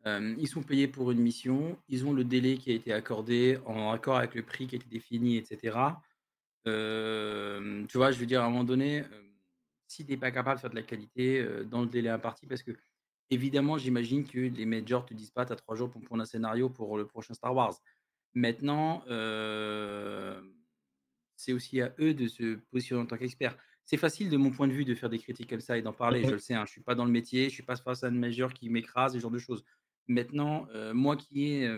S2: ils sont payés pour une mission, ils ont le délai qui a été accordé en accord avec le prix qui a été défini et cetera. Hem, tu vois, je veux dire, à un moment donné, si tu es pas capable de faire de la qualité, dans le délai imparti parce qu'évidemment, j'imagine que les majors te disent pas: «Tu as 3 jours pour me pondre un scénario pour le prochain Star Wars». Maintenant, c'est aussi à eux de se positionner en tant qu'experts. C'est facile de mon point de vue de faire des critiques comme ça et d'en parler, je le sais, hein, je suis pas dans le métier, je suis pas face à une major qui m'écrase, ce genre de choses. Maintenant, heu, moi qui ai,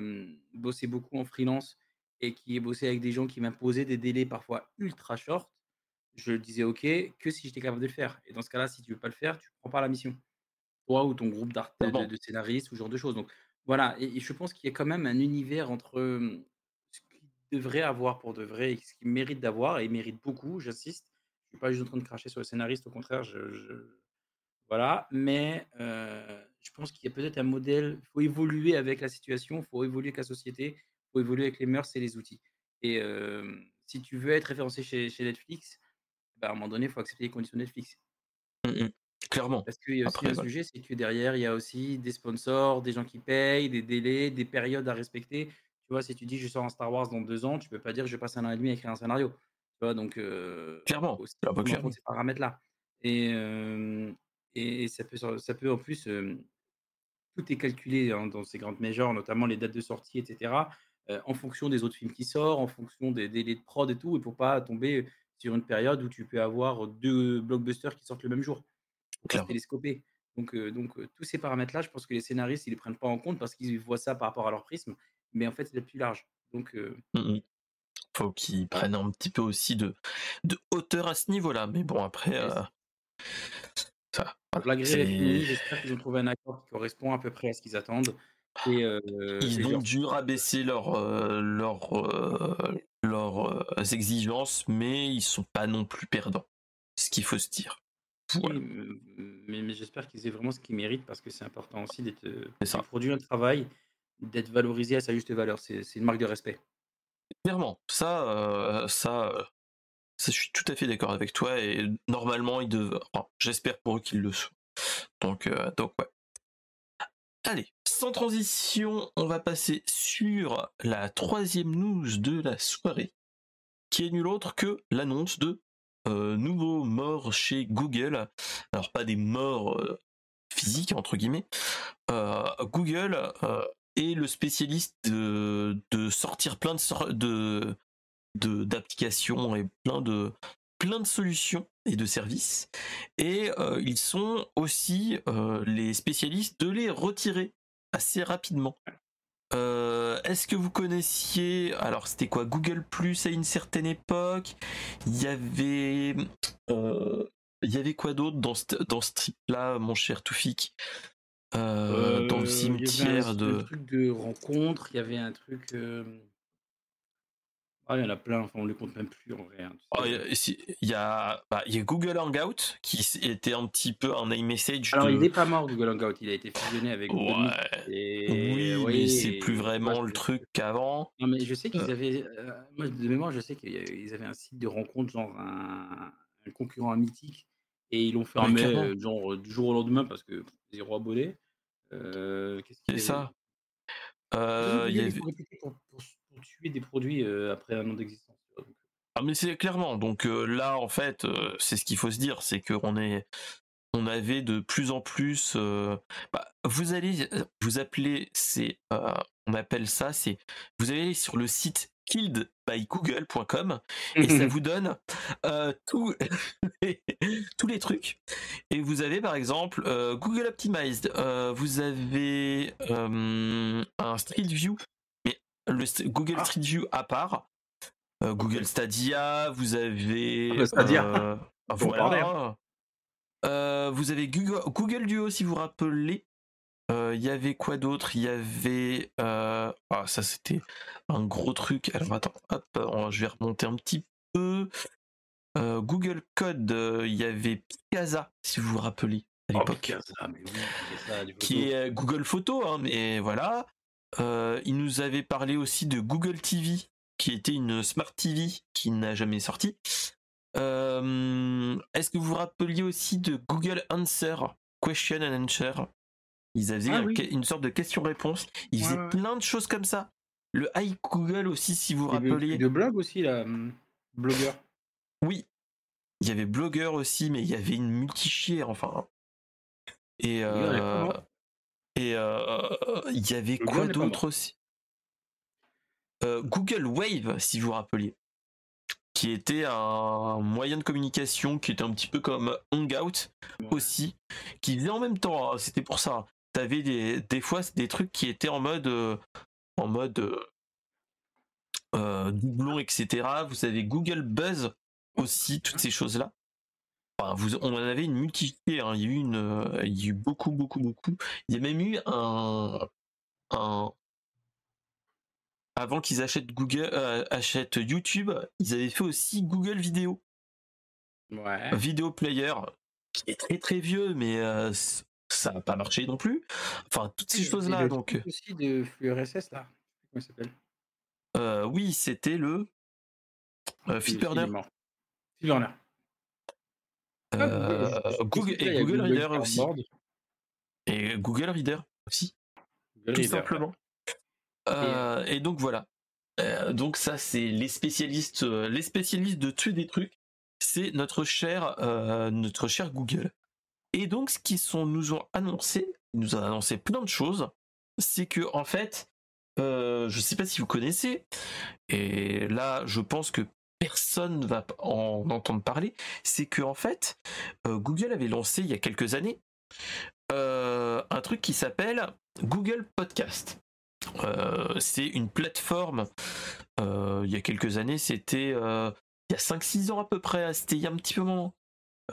S2: bossé beaucoup en freelance et qui ai bossé avec des gens qui m'imposaient des délais parfois ultra short, je disais OK que si j'étais capable de le faire et dans ce cas-là, si tu veux pas le faire, tu prends pas la mission. Toi ou ton groupe d'art de scénaristes ou ce genre de choses donc voilà et et je pense qu'il y a quand même un univers entre, ce qu'il devrait avoir pour de vrai et ce qu'il mérite d'avoir et il mérite beaucoup, j'insiste. Je suis pas juste en train de cracher sur le scénariste, au contraire, je je voilà, mais heu, je pense qu'il y a peut-être un modèle il faut évoluer avec la situation, il faut évoluer avec la société, il faut évoluer avec les mœurs et les outils et si tu veux être référencé chez chez Netflix, bah, à un moment donné, il faut accepter les conditions de Netflix.
S1: Mhm. Clairement.
S2: Parce qu'il y a aussi
S1: Après,
S2: un sujet, c'est que derrière, il y a aussi des sponsors, des gens qui payent, des délais, des périodes à respecter. Tu vois, si tu dis: «Je sors un Star Wars dans 2 ans», tu peux pas dire: «Je passe 1 an et demi à écrire un scénario». Tu vois? Donc
S1: Clairement.
S2: aussi
S1: Ah bah, clairement.
S2: ces paramètres-là et et et ça peut ça peut en plus, tout est calculé, hein, dans ces grandes majors, notamment les dates de sortie et cetera, heu, en fonction des autres films qui sortent, en fonction des délais de prod et tout et pour pas tomber sur une période où tu peux avoir 2 blockbusters qui sortent le même jour. Télescoper. Donc donc tous ces paramètres-là, je pense que les scénaristes, ils les prennent pas en compte parce qu'ils voient ça par rapport à leur prisme, mais en fait, c'est plus large. Donc
S1: Mhm. Faut qu'ils prennent un petit peu aussi de, de hauteur à ce niveau-là. Mais bon, après, euh, ça, voilà,
S2: j'espère qu'ils ont trouvé un accord qui correspond à peu près à ce qu'ils attendent et heu
S1: Ils ont dû rabaisser leurs euh, euh, leurs euh, exigences, mais ils sont pas non plus perdants. Ce qu'il faut se dire. Voilà,
S2: oui, mais mais j'espère qu'ils aient vraiment ce qu'ils méritent parce que c'est important aussi d'être, produire un travail, d'être valorisé à sa juste valeur. C'est une marque de respect.
S1: Clairement, ça, euh, ça, euh, ça, je suis tout à fait d'accord avec toi. Et normalement, ils J'espère pour eux qu'ils le sont. Donc, euh, donc ouais. Allez, sans transition, on va passer sur la troisième news de la soirée, qui est nulle autre que l'annonce de nouveaux morts chez Google. Alors pas des morts physiques entre guillemets. Google le spécialiste de, sortir plein de de d'applications et plein de plein de solutions et de services. Et euh, ils sont aussi euh, les spécialistes de les retirer assez rapidement. Euh, Est-ce que vous connaissiez alors c'était quoi Google Plus à une certaine époque? Il y avait il y avait quoi d'autre dans ce dans ce là mon cher Toufik? Euh, dans le
S2: Heu, il y avait un
S1: cimetière
S2: un
S1: de
S2: truc de rencontre, il y avait un truc, hem ah, il y en a plein, enfin, on les compte même plus en vrai, hein, tu
S1: Oh,
S2: sais,
S1: il y a- si- il y a, bah, il y a Google Hangout qui était un petit peu un iMessage
S2: Alors, il
S1: de
S2: est pas mort Google Hangout, il a été fusionné avec Google
S1: ouais
S2: et
S1: oui mais c'est plus vraiment le truc qu'avant.
S2: Non, mais je sais
S1: Euh,
S2: qu'ils avaient, moi de mémoire, je sais qu'ils ils avaient un site de rencontre, genre un un concurrent à Mythique et ils l'ont
S1: ah
S2: fermé, heu, genre, du jour au lendemain parce que 0 abonnés. Heu, qu'est-ce qu'il y avait?
S1: ça Euh, il y avait
S2: pour pour pour tuer des produits, après un an d'existence,
S1: ah mais c'est clairement donc euh, là en fait euh, c'est ce qu'il faut se dire c'est qu'on est on avait de plus en plus euh, bah, vous allez vous appelez c'est euh, on appelle ça c'est vous allez sur le site killedbygoogle.com et ça <laughs> vous donne euh, tous les, tous les trucs et vous avez par exemple euh, Google Optimized euh, vous avez un Street View mais le st- Google
S2: Ah!
S1: Street View à part Google. Stadia vous
S2: Ah
S1: avez
S2: en parler, hein.
S1: voilà vous avez Google, Google Duo si vous vous rappelez. Euh, Il y avait quoi d'autre? Il y avait euh, ah ça c'était un gros truc. Alors attends, hop, on- je vais remonter un petit peu. Euh, Google Code, il y avait Picasa, si vous vous rappelez, à
S2: Oh,
S1: l'époque.
S2: Picasa, mais oui,
S1: qui est Google Photo, hein, mais voilà. Euh, il nous avait parlé aussi de Google TV, qui était une Smart TV qui n'a jamais sorti. Euh, Est-ce que vous vous rappeliez aussi de Google Answer, Question and Answer? Ils avaient
S2: Ah oui.
S1: une sorte de question-réponse. Ils
S2: Ouais,
S1: faisaient
S2: ouais.
S1: plein de choses comme ça. Le Hi Google aussi, si vous vous
S2: Et le blog aussi, là, hum, blogueur.
S1: Oui, il y avait blogueur aussi, mais il y avait une multichière, enfin. Et, euh, et euh, il y avait quoi d'autre aussi? Euh, Google Wave, si vous vous rappeliez, qui était un moyen de communication qui était un petit peu comme Hangout
S2: Ouais.
S1: aussi, qui faisait en même temps. hein, C'était pour ça. T'avais des, des fois des trucs qui étaient en mode euh, en mode euh, euh, doublon, etc. Vous avez Google Buzz aussi, toutes ces choses-là. Enfin, vous, on en avait une multitude, hein. il y a eu une, euh, il y a eu beaucoup, beaucoup, beaucoup. Il y a même eu un, un avant qu'ils achètent Google, achètent YouTube, ils avaient fait aussi Google Vidéo,
S2: Ouais.
S1: Vidéo Player, qui est très très vieux, mais ça n'a pas marché non plus. Enfin, toutes ces choses-là, donc.
S2: aussi de flux RSS, là. Comment s'appelle?
S1: Euh, oui, c'était le euh, Feedburner.
S2: Feedburner. Ah,
S1: Euh,
S2: Google-
S1: et Google Reader aussi. Et Google Reader aussi,
S2: Google
S1: tout
S2: Reader,
S1: simplement. Euh, et donc voilà. Euh, donc ça, c'est les spécialistes, euh, les spécialistes de tuer des trucs. C'est notre cher, euh, notre cher Google. Et donc, ce qu'ils nous ont annoncé, ils nous ont annoncé plein de choses. C'est que en fait, euh, je sais pas si vous connaissez, et là, je pense que personne va en entendre parler. C'est que en fait, euh, Google avait lancé il y a quelques années euh, un truc qui s'appelle Google Podcast. C'est une plateforme. il y a quelques années, c'était il y a 5-6 ans à peu près. C'était il y a un petit moment.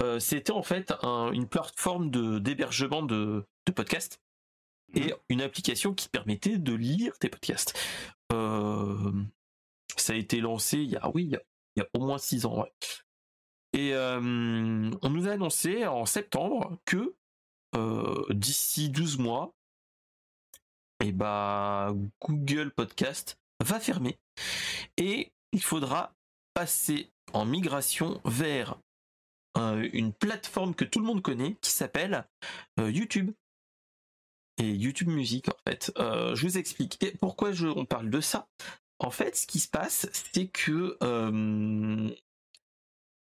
S1: Euh, c'était en fait un- une plateforme de d'hébergement de, de podcasts et une application qui permettait de lire tes podcasts. Euh, ça a été lancé il y a oui il y a, il y a au moins 6 ans. ouais. Et euh, on nous a annoncé en septembre que euh, d'ici 12 mois, et bah, Google Podcast va fermer et il faudra passer en migration vers euh, une plateforme que tout le monde connaît qui s'appelle euh, YouTube et YouTube Music en fait. Euh, je vous explique et pourquoi je, on parle de ça? En fait, ce qui se passe, c'est que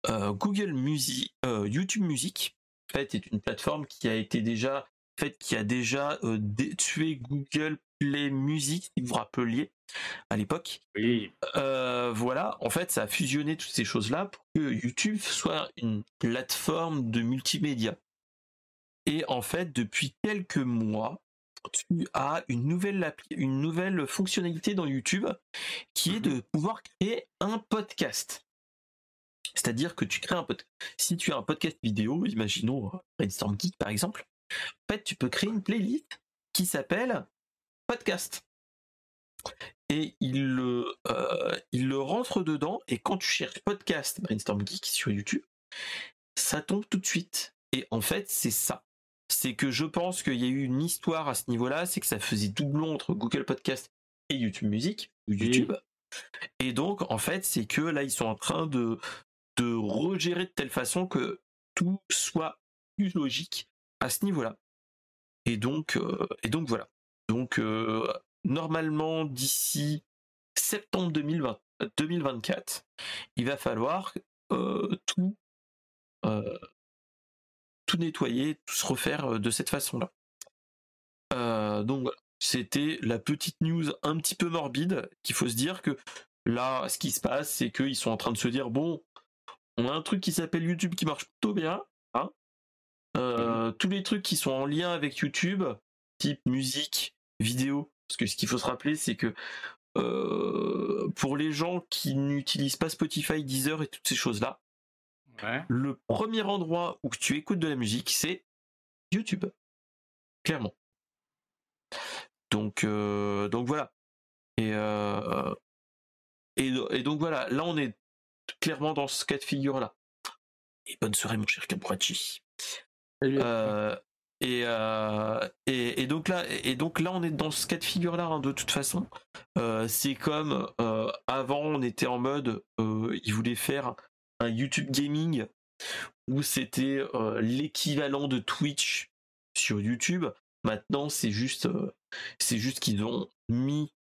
S1: Google Music, YouTube Music, en fait, est une plateforme qui a été déjà fait, qui a déjà euh, tué Google Play Music, si vous vous rappeliez, à l'époque.
S2: Oui.
S1: Euh, voilà, en fait, ça a fusionné toutes ces choses-là pour que YouTube soit une plateforme de multimédia. Et en fait, depuis quelques mois, tu as une nouvelle, une nouvelle fonctionnalité dans YouTube qui est de pouvoir créer un podcast. C'est-à-dire que tu crées un podcast. Si tu as un podcast vidéo, imaginons euh, Brainstorm Geek par exemple, en fait, tu peux créer une playlist qui s'appelle podcast. Et il le, euh, il le rentre dedans, et quand tu cherches podcast Brainstorm Geek sur YouTube, ça tombe tout de suite. Et en fait, c'est ça. C'est que je pense qu'il y a eu une histoire à ce niveau-là, c'est que ça faisait doublon entre Google Podcast et YouTube Music, ou YouTube. Et donc, en fait, c'est que là, ils sont en train de, de regérer de telle façon que tout soit plus logique ce niveau-là. Et donc, euh, et donc voilà. Donc, euh, normalement, d'ici septembre 2020, 2024, il va falloir euh, tout, nettoyer, tout se refaire de cette façon-là. Donc voilà, c'était la petite news un petit peu morbide qu'il faut se dire que là, ce qui se passe, c'est qu'ils sont en train de se dire bon, on a un truc qui s'appelle YouTube qui marche plutôt bien. Euh, Tous les trucs qui sont en lien avec YouTube, type musique, vidéo, parce que ce qu'il faut se rappeler, c'est que euh, pour les gens qui n'utilisent pas Spotify, Deezer et toutes ces choses-là,
S2: Ouais.
S1: le premier endroit où tu écoutes de la musique, c'est YouTube. Clairement. Donc, euh, donc voilà. Et, euh, et, et donc voilà, là on est clairement dans ce cas de figure-là. Et bonne soirée, mon cher Caporachi. Euh, et, euh, et, et donc là, et donc là, on est dans ce cas de figure-là. hein, de toute façon, Euh, c'est comme euh, avant, on était en mode, ils voulaient faire un YouTube gaming où c'était l'équivalent de Twitch sur YouTube. Maintenant, c'est juste, juste qu'ils ont mis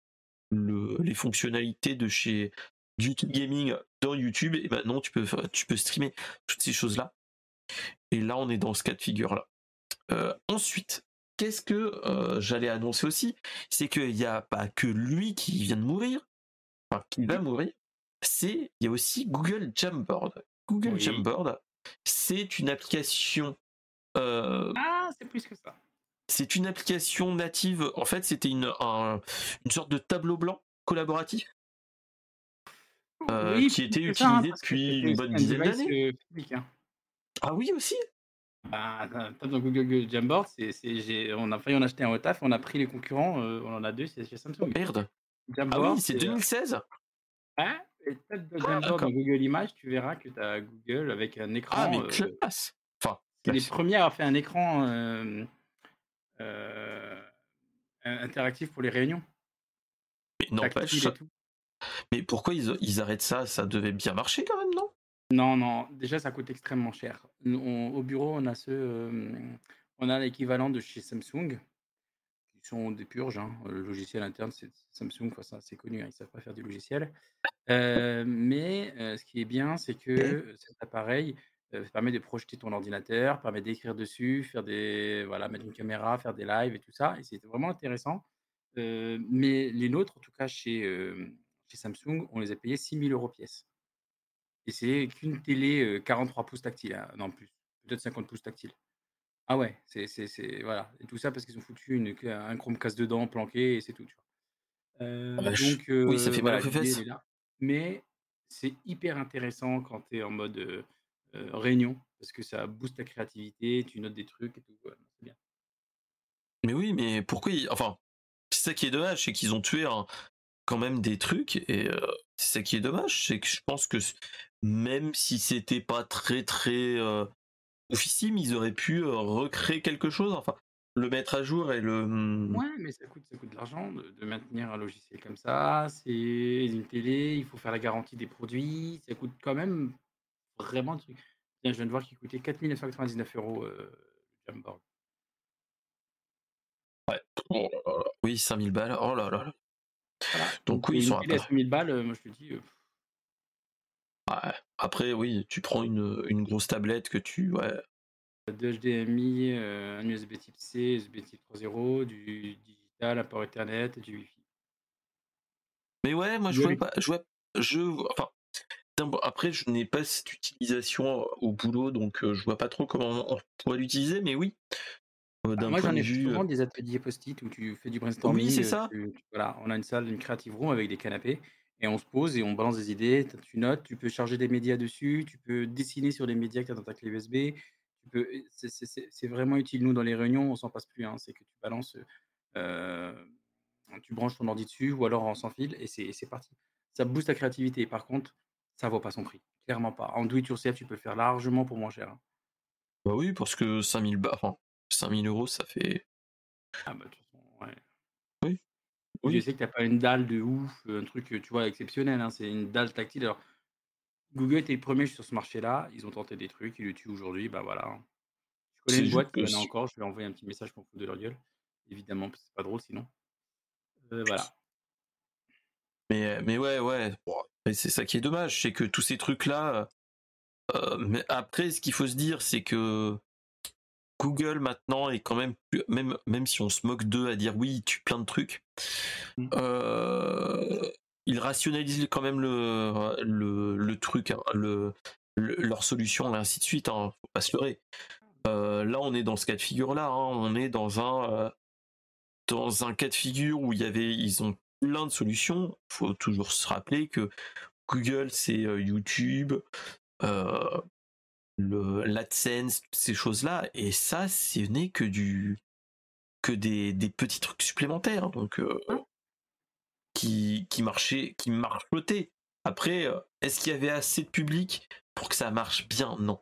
S1: le, les fonctionnalités de chez YouTube Gaming dans YouTube et maintenant tu peux, tu peux streamer toutes ces choses-là. Et là, on est dans ce cas de figure-là. Euh, ensuite, qu'est-ce que euh, j'allais annoncer aussi? C'est qu'il n'y a pas que lui qui vient de mourir, enfin, qui va mourir, c'est il y a aussi Google Jamboard. Google
S2: Oui.
S1: Jamboard, c'est une application. euh,
S2: Ah, c'est plus que ça.
S1: c'est une application native. En fait, c'était une, un- une sorte de tableau blanc collaboratif
S2: Oui,
S1: qui était
S2: ça, hein,
S1: utilisé depuis une bonne dizaine d'années.
S2: hein.
S1: Ah oui aussi?
S2: Bah, dans Google Jamboard, c'est, on a failli en acheter un au taf, on a pris les concurrents, euh, on en a deux, c'est chez Samsung.
S1: Merde. Ah
S2: Jamboard,
S1: oui, c'est
S2: euh,
S1: 2016.
S2: ouais, et peut-être dans
S1: Ah,
S2: Jamboard,
S1: d'accord.
S2: dans Google Images, tu verras que tu as Google avec un écran.
S1: Ah mais
S2: euh,
S1: classe. Enfin,
S2: c'est les premiers à avoir fait un écran euh, euh, interactif pour les réunions.
S1: mais n'empêche. Mais pourquoi ils, ils arrêtent ça? Ça devait bien marcher quand même, non?
S2: Non, non, déjà ça coûte extrêmement cher. On- au bureau, on a ce, euh, on a l'équivalent de chez Samsung, qui sont des purges. hein. Le logiciel interne, c'est Samsung, enfin, ça, c'est connu, hein, ils ne savent pas faire du logiciel. Euh, mais euh, ce qui est bien, c'est que cet appareil euh, permet de projeter ton ordinateur, permet d'écrire dessus, faire des, voilà, mettre une caméra, faire des lives et tout ça. Et c'est vraiment intéressant. Euh, mais les nôtres, en tout cas chez, euh, chez Samsung, on les a payés 6000 euros pièce. Et c'est qu'une télé euh, 43 pouces tactile, hein, non plus, peut-être 50 pouces tactile. Ah ouais, c'est, c'est, voilà. Et tout ça parce qu'ils ont foutu une, un Chromecast dedans, planqué, et c'est tout. Tu vois. Euh,
S1: Ah, vache.
S2: donc,
S1: Oui, ça fait mal aux
S2: là. Mais c'est hyper intéressant quand tu es en mode euh, euh, réunion, parce que ça booste ta créativité, tu notes des trucs et tout. ouais, c'est bien.
S1: Mais oui, mais pourquoi ils... Enfin, c'est ça qui est dommage, c'est qu'ils ont tué un- quand même des trucs, et c'est ça qui est dommage, c'est que je pense que même si c'était pas très très euh, oufissime, ils auraient pu euh, recréer quelque chose, enfin, le mettre à jour et le... hum,
S2: Ouais, mais ça coûte, ça coûte de l'argent de, de maintenir un logiciel comme ça. C'est une télé, il faut faire la garantie des produits. Ça coûte quand même vraiment de je viens de voir qu'il coûtait 4999 euros euh, le Jamboard.
S1: oh là là, oui, 5000 balles, oh là là là.
S2: Voilà.
S1: Donc oui, ils sont
S2: à
S1: à
S2: 5000 balles, euh, moi je te dis, euh,
S1: Ouais. Après, oui, tu prends une, une grosse tablette que tu... Ouais,
S2: HDMI, euh, un USB type C, USB type 3.0, du digital, un port Ethernet et du Wi-Fi.
S1: Mais ouais, moi je
S2: Oui,
S1: vois
S2: oui.
S1: pas, je vois, je, enfin, après je n'ai pas cette utilisation au boulot, donc euh, je vois pas trop comment on pourrait l'utiliser, mais oui, euh,
S2: Bah, moi, j'en ai souvent
S1: euh,
S2: des ateliers post-it où tu fais du brainstorming.
S1: c'est
S2: euh,
S1: ça.
S2: tu- voilà, on a une salle, une creative room avec des canapés et on se pose et on balance des idées. Tu notes, tu peux charger des médias dessus, tu peux dessiner sur les médias que tu as dans ta clé USB. Tu peux, c'est- vraiment utile. Nous, dans les réunions, on s'en passe plus. hein, c'est que tu balances, euh, tu branches ton ordi dessus ou alors en sans fil et c'est parti. Ça booste ta créativité. Par contre, ça vaut pas son prix. Clairement pas. En do it yourself, tu peux faire largement pour moins cher. hein.
S1: bah oui, parce que 5000 ba- enfin, 5000 euros, ça fait,
S2: Ah bah, de toute façon, ouais.
S1: Oui.
S2: Je sais que t'as pas une dalle de ouf, un truc, tu vois, exceptionnel, hein, c'est une dalle tactile. Alors, Google était le premier sur ce marché-là, ils ont tenté des trucs, ils le tuent aujourd'hui, bah voilà. hein. Je connais
S1: C'est
S2: une
S1: juste
S2: boîte qui
S1: que
S2: en a encore, je vais envoyer un petit message pour foutre de leur gueule. Évidemment, parce que c'est pas drôle sinon. Euh, voilà.
S1: mais, mais ouais, ouais, bon, c'est ça qui est dommage, c'est que tous ces trucs-là, euh, mais après, ce qu'il faut se dire, c'est que Google maintenant est quand même plus, même, même si on se moque d'eux à dire oui, ils tuent plein de trucs,
S2: Mm.
S1: euh, ils rationalisent quand même le, le, le truc, hein, le, le- leur solution et ainsi de suite, hein, faut pas se leurrer. Euh, là, on est dans ce cas de figure-là, hein, on est dans un, euh, dans un cas de figure où il y avait, ils ont plein de solutions. Faut toujours se rappeler que Google, c'est YouTube, le l'AdSense, toutes ces choses-là, et ça, ce n'est que du que des, des petits trucs supplémentaires, donc euh, qui qui marchaient, qui marchotaient Après, euh, est-ce qu'il y avait assez de public pour que ça marche bien? Non,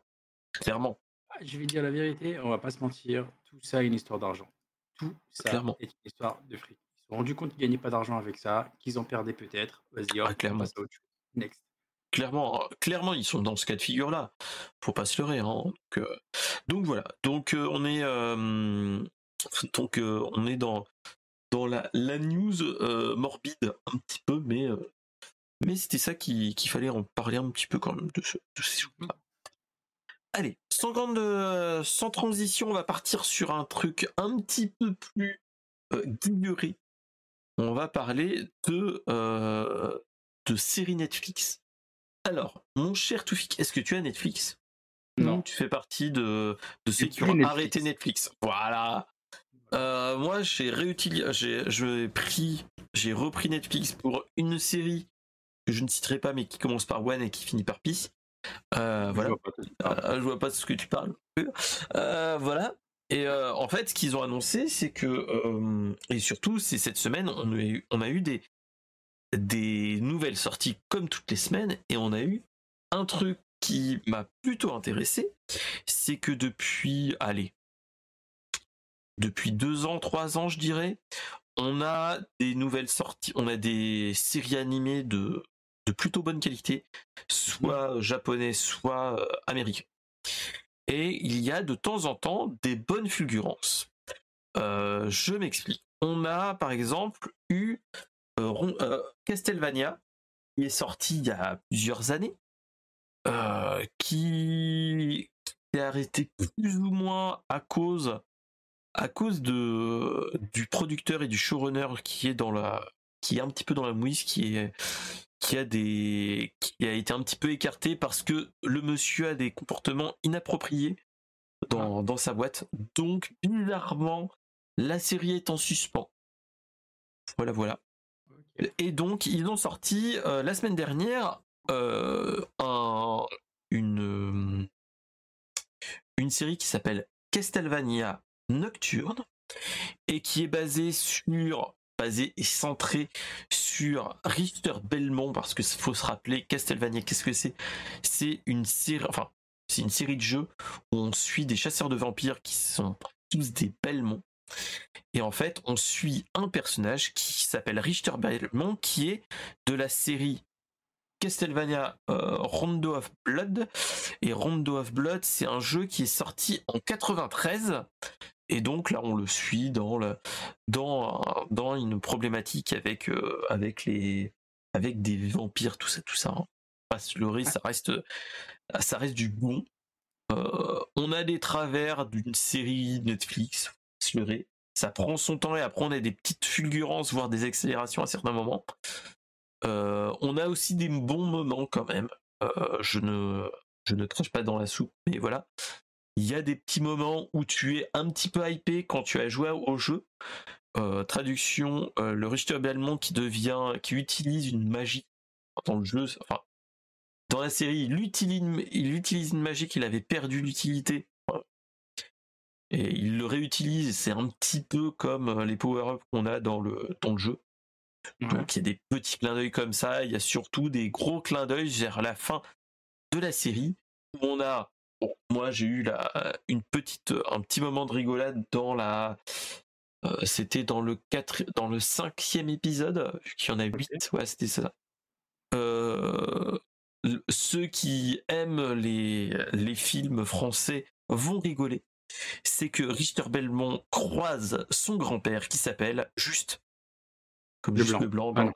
S1: clairement.
S2: Ah, je vais dire la vérité, on va pas se mentir, tout ça est une histoire d'argent. Tout ça
S1: Clairement.
S2: est une histoire de fric. Ils se sont rendus compte qu'ils gagnaient pas d'argent avec ça, qu'ils en perdaient peut-être. Vas-y, hop,
S1: Ah,
S2: on
S1: clairement.
S2: passe à autre chose. Next.
S1: Clairement, euh, clairement, ils sont dans ce cas de figure-là. Faut pas se leurrer. Hein. Donc, voilà. Donc euh, on est, euh, donc on est dans dans la, la news morbide un petit peu, mais mais c'était ça qui- qu'il fallait en parler un petit peu quand même de, ce, de ces choses-là. Allez, sans grande, sans transition, on va partir sur un truc un petit peu plus guilleret. On va parler de de séries Netflix. Alors, mon cher Toufik, est-ce que tu as Netflix?
S2: Non.
S1: Tu fais partie de, de ceux qui ont
S2: Netflix.
S1: arrêté Netflix. Voilà. Euh, moi, j'ai réutilisé, j'ai, j'ai pris, j'ai repris Netflix pour une série que je ne citerai pas, mais qui commence par One et qui finit par Peace. Euh,
S2: Je
S1: voilà. Euh, je vois pas de ce que tu parles. Euh, voilà. Et euh, en fait, ce qu'ils ont annoncé, c'est que euh, et surtout, c'est cette semaine, on a eu, on a eu des des nouvelles sorties comme toutes les semaines, et on a eu un truc qui m'a plutôt intéressé, c'est que depuis, allez, depuis deux ans, trois ans, je dirais, on a des nouvelles sorties, on a des séries animées de de plutôt bonne qualité, soit japonais, soit euh, américain. Et il y a de temps en temps des bonnes fulgurances. Euh, je m'explique. On a par exemple eu Ron- euh, Castlevania, qui est sorti il y a plusieurs années, euh, qui est arrêté plus ou moins à cause à cause de du producteur et du showrunner qui est dans la qui est un petit peu dans la mouise, qui est qui a des qui a été un petit peu écarté parce que le monsieur a des comportements inappropriés dans, dans sa boîte. Donc bizarrement, la série est en suspens. Voilà, voilà. Et donc ils ont sorti euh, la semaine dernière euh, euh, une série qui s'appelle Castlevania Nocturne et qui est basée sur basée et centrée sur Richter Belmont parce que faut se rappeler Castlevania qu'est-ce que c'est? C'est une série enfin c'est une série de jeux où on suit des chasseurs de vampires qui sont tous des Belmont et en fait on suit un personnage qui s'appelle Richter Belmont qui est de la série Castlevania euh, Rondo of Blood. Et Rondo of Blood c'est un jeu qui est sorti en 93 et donc là on le suit dans une problématique avec euh, avec des vampires tout ça tout ça hein. pas ça reste ça reste du bon. Euh, on a des travers d'une série Netflix ça prend son temps et après on a des petites fulgurances voire des accélérations à certains moments Euh, on a aussi des bons moments quand même Euh, je ne je ne crache pas dans la soupe mais voilà il y a des petits moments où tu es un petit peu hypé quand tu as joué au jeu. Euh, traduction, le Richter Belmont qui devient, qui utilise une magie dans le jeu, dans la série, il utilise, il utilise une magie qu'il avait perdu l'utilité. Et il le réutilise, c'est un petit peu comme euh, les power-ups qu'on a dans le, dans le jeu.
S2: Ouais.
S1: Donc il y a des petits clins d'œil comme ça, il y a surtout des gros clins d'œil vers la fin de la série où on a bon, moi j'ai eu la une petite un petit moment de rigolade dans la euh, c'était dans le 4 dans le cinquième épisode vu qu'il y en a huit. Ouais c'était ça. Euh, ceux qui aiment les les films français vont rigoler c'est que Richter Belmont croise son grand-père qui s'appelle Juste comme
S2: Le
S1: Juste
S2: Blanc.
S1: le blanc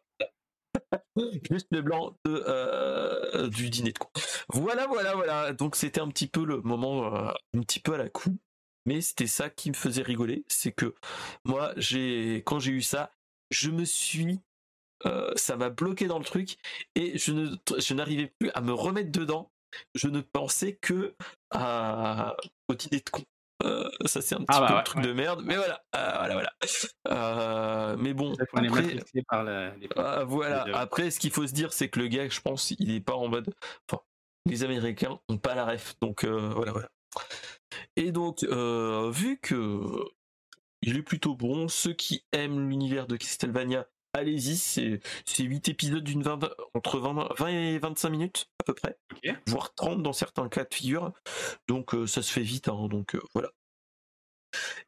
S2: Ah <laughs>
S1: juste le blanc de, euh, du dîner de con. Voilà, voilà, voilà. Donc c'était un petit peu le moment, euh, un petit peu à la coup. Mais c'était ça qui me faisait rigoler. C'est que moi, j'ai, quand j'ai eu ça, je me suis, euh, ça m'a bloqué dans le truc et je ne, je n'arrivais plus à me remettre dedans. Je ne pensais que à, au dîner de con. Euh, ça c'est un petit
S2: Ah bah
S1: peu le
S2: ouais,
S1: truc
S2: ouais.
S1: de merde, mais voilà, Euh, voilà, voilà. Euh, mais bon, après,
S2: matrixé par la, les
S1: ah, voilà. Après, ce qu'il faut se dire, c'est que le gars, je pense, il est pas en mode. Enfin, les Américains ont pas la ref, donc euh, voilà, voilà. Et donc, euh, vu que il est plutôt bon, ceux qui aiment l'univers de Castlevania allez-y, c'est, c'est 8 épisodes d'une 20, entre 20, 20 et 25 minutes à peu près, voire 30 dans certains cas de figure. Donc euh, ça se fait vite, hein, donc euh, voilà.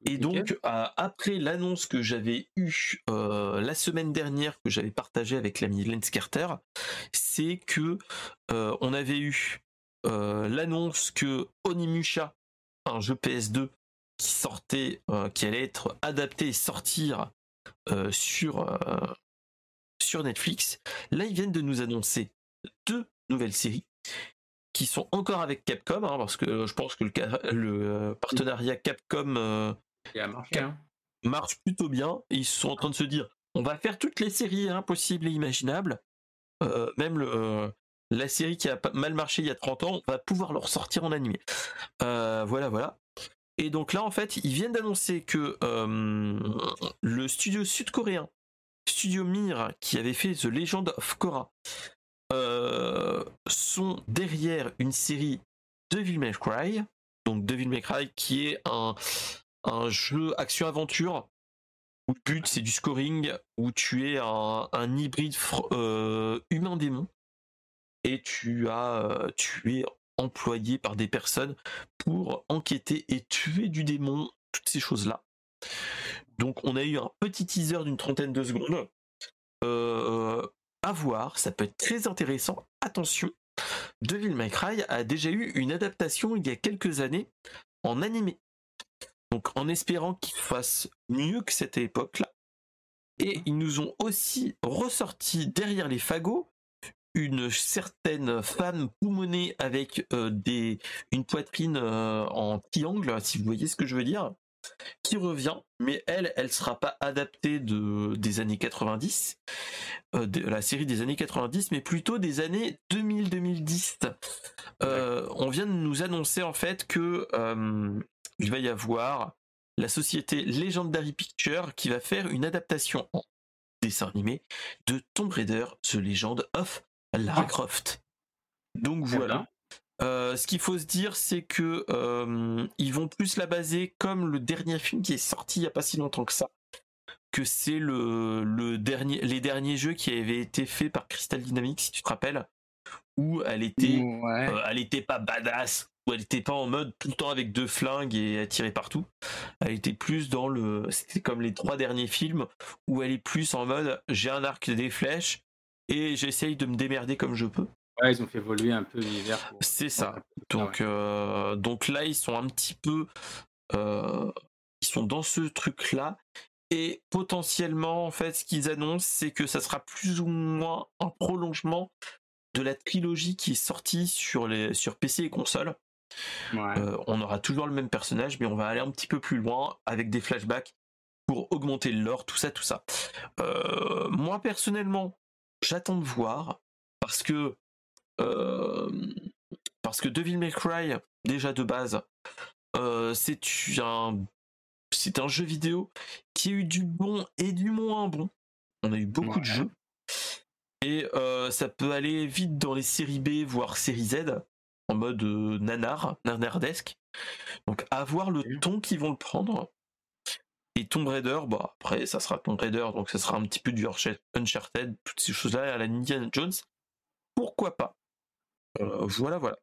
S1: Et donc, euh, après l'annonce que j'avais eue la semaine dernière, que j'avais partagée avec l'ami Lance Carter, c'est que on avait eu l'annonce que Onimusha, un jeu PS2 qui sortait, qui allait être adapté et sortir euh, sur, euh, sur Netflix, là ils viennent de nous annoncer deux nouvelles séries qui sont encore avec Capcom, hein, parce que je pense que le, euh, partenariat Capcom euh, Cap-
S2: hein.
S1: marche plutôt bien. Et ils sont en train de se dire on va faire toutes les séries hein, possibles et imaginables. Même le, la série qui a mal marché il y a 30 ans on va pouvoir le ressortir en animé. Voilà voilà et donc là en fait ils viennent d'annoncer que euh, le studio sud-coréen Studio Mir qui avait fait The Legend of Korra euh, sont derrière une série Devil May Cry. Donc Devil May Cry qui est un jeu action-aventure où le but c'est du scoring, où tu es un, hybride euh, humain-démon. Et tu as tu es employé par des personnes pour enquêter et tuer du démon, toutes ces choses-là. Donc on a eu un petit teaser d'une trentaine de secondes. Euh, à voir, ça peut être très intéressant. Attention, Devil May Cry a déjà eu une adaptation il y a quelques années en animé. Donc en espérant qu'ils fassent mieux que cette époque-là. Et ils nous ont aussi ressorti derrière les fagots une certaine femme poumonée avec euh, des, une poitrine euh, en triangle, si vous voyez ce que je veux dire, qui revient, mais elle, elle sera pas adaptée de, des années 90, euh, de la série des années 90, mais plutôt des années 2000-2010. Euh, on vient de nous annoncer en fait que il va y avoir la société Legendary Picture qui va faire une adaptation en dessin animé de Tomb Raider, The Legend of Lara Croft. Donc voilà. Euh, ce qu'il faut se dire, c'est que euh, ils vont plus la baser comme le dernier film qui est sorti il y a pas si longtemps que ça, que c'est le, le dernier, les derniers jeux qui avaient été faits par Crystal Dynamics, si tu te rappelles, où elle était,
S2: Ouais.
S1: euh, elle était pas badass, où elle était pas en mode tout le temps avec deux flingues et à tirer partout. Elle était plus dans le, c'était comme les trois derniers films où elle est plus en mode j'ai un arc des flèches et j'essaye de me démerder comme je peux.
S2: Ouais, ils ont fait évoluer un peu l'univers. pour-
S1: C'est ça. Donc, euh, donc là, ils sont un petit peu, euh, ils sont dans ce truc-là. Et potentiellement, en fait, ce qu'ils annoncent, c'est que ça sera plus ou moins un prolongement de la trilogie qui est sortie sur les sur PC et console.
S2: ouais.
S1: Euh, on aura toujours le même personnage, mais on va aller un petit peu plus loin avec des flashbacks pour augmenter le lore, tout ça, tout ça. Moi personnellement, j'attends de voir parce que euh, parce que Devil May Cry, déjà de base, euh, c'est un c'est un jeu vidéo qui a eu du bon et du moins bon. On a eu beaucoup de jeux. Et euh, ça peut aller vite dans les séries B, voire série Z, en mode nanar, nanardesque. Donc à voir le ton qu'ils vont le prendre. Et Tomb Raider, bah après ça sera Tomb Raider, donc ça sera un petit peu du Uncharted- toutes ces choses-là à la Indiana Jones. Pourquoi pas? Euh, Voilà, voilà.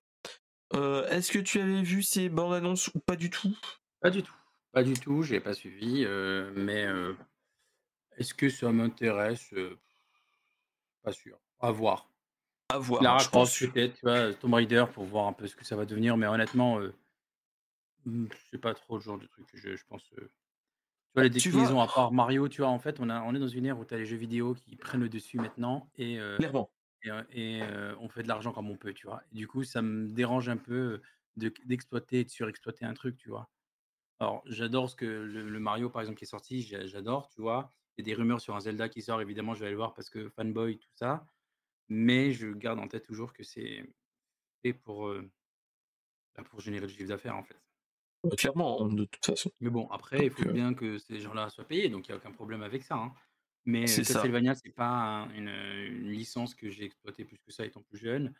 S1: Euh, Est-ce que tu avais vu ces bandes annonces ou pas du tout?
S2: Pas du tout. Pas du tout, je n'ai pas suivi. euh, mais est-ce que ça m'intéresse? Pas sûr. À voir.
S1: À voir. Pense.
S2: Croft, peut-être, tu vois, Tomb Raider pour voir un peu ce que ça va devenir. Mais honnêtement, hmm, c'est pas trop le genre de truc que je, je pense. Tu vois, les
S1: Tu vois-
S2: déclinaisons à part Mario, tu vois, en fait, on, a, on est dans une ère où tu as les jeux vidéo qui prennent le dessus maintenant. Et, euh,
S1: Clairement.
S2: et, euh, et, euh, on fait de l'argent comme on peut, tu vois. Et du coup, ça me dérange un peu de- d'exploiter et de surexploiter un truc, tu vois. Alors, j'adore ce que le, le Mario, par exemple, qui est sorti, j'a- j'adore, tu vois. Il y a des rumeurs sur un Zelda qui sort, évidemment, je vais aller le voir parce que fanboy, tout ça. Mais je garde en tête toujours que c'est fait pour, euh, bah, pour générer du chiffre d'affaires, en fait.
S1: Euh, Clairement, de toute façon.
S2: Mais bon, après, il
S1: Donc,
S2: faut
S1: euh,
S2: bien que ces gens-là soient payés, donc il n'y a aucun problème avec ça. hein. Mais euh. Castlevania, c'est pas un- une, une licence que j'ai exploitée plus que ça étant plus jeune.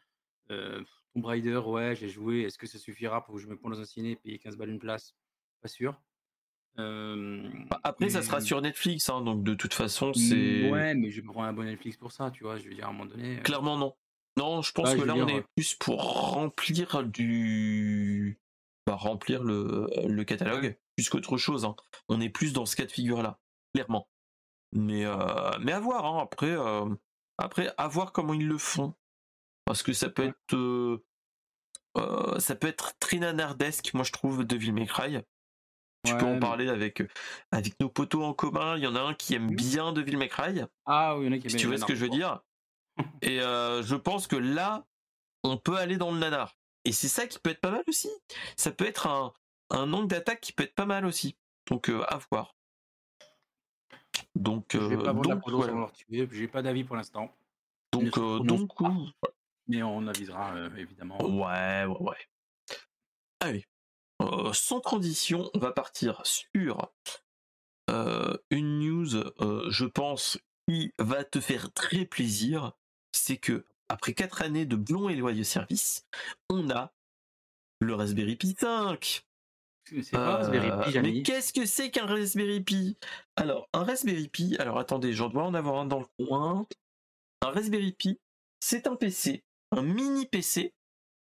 S2: Euh, Tomb Raider, ouais, j'ai joué. Est-ce que ça suffira pour que je me prenne dans un ciné et payer 15 balles une place? Pas sûr.
S1: Bah, après, ça sera sur Netflix, hein, donc de toute façon,
S2: Mmh,
S1: c'est.
S2: ouais, mais je prendre un bon Netflix pour ça, tu vois? Je veux dire, à un moment donné,
S1: Clairement, non. Non, je pense
S2: Bah,
S1: que
S2: je
S1: là,
S2: dire,
S1: on est plus pour remplir du bah, remplir le le catalogue, plus qu'autre chose, hein. On est plus dans ce cas de figure-là, clairement. Mais heu, mais à voir, hein, après, heu, après, à voir comment ils le font. Parce que ça peut être, heu heu, ça peut être très nanardesque, moi, je trouve, Devil May Cry. Tu peux en
S2: mais
S1: parler avec, avec nos potos en commun. Il y en a un qui aime bien Devil May Cry,
S2: Ah oui, il y en a qui aiment
S1: si tu vois ce que je veux dire? <laughs> Et heu, je pense que là, on peut aller dans le nanar. Et c'est ça qui peut être pas mal aussi. Ça peut être un un angle d'attaque qui peut être pas mal aussi. Donc heu, à voir. Donc
S2: Je vais
S1: heu,
S2: pas
S1: donc voilà.
S2: j'ai pas d'avis pour l'instant.
S1: Donc
S2: prononce
S1: donc
S2: pas, mais on avisera, heu, évidemment,
S1: ouais, ouais, ouais. Allez, sans transition, on va partir sur, une news, je pense, qui va te faire très plaisir. C'est qu'après 4 années de bons et loyaux services, on a le Raspberry Pi 5.
S2: C'est c'est quoi Raspberry
S1: Heu,
S2: Pi,
S1: mais qu'est-ce que c'est qu'un Raspberry Pi? Alors, un Raspberry Pi, alors attendez, j'en dois en avoir un dans le coin. Un Raspberry Pi, c'est un PC, un mini PC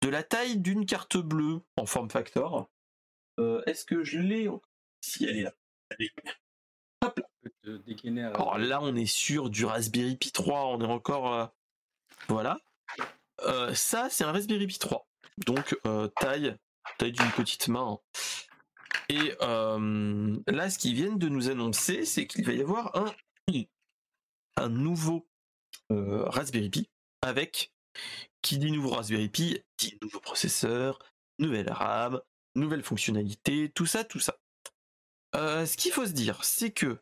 S1: de la taille d'une carte bleue en forme factor. Heu, est-ce que je l'ai si elle est là. Hop là.
S2: Un
S1: Alors là, on est sur du Raspberry Pi 3, on est encore, voilà. Heu, ça, c'est un Raspberry Pi 3. Donc heu, taille taille d'une petite main, hein. Et hem, là, ce qu'ils viennent de nous annoncer, c'est qu'il va y avoir un <coughs> nouveau, Raspberry Pi avec qui dit nouveau Raspberry Pi, dit nouveau processeur, nouvelle RAM, nouvelles fonctionnalités, tout ça, tout ça. Ce qu'il faut se dire, c'est que,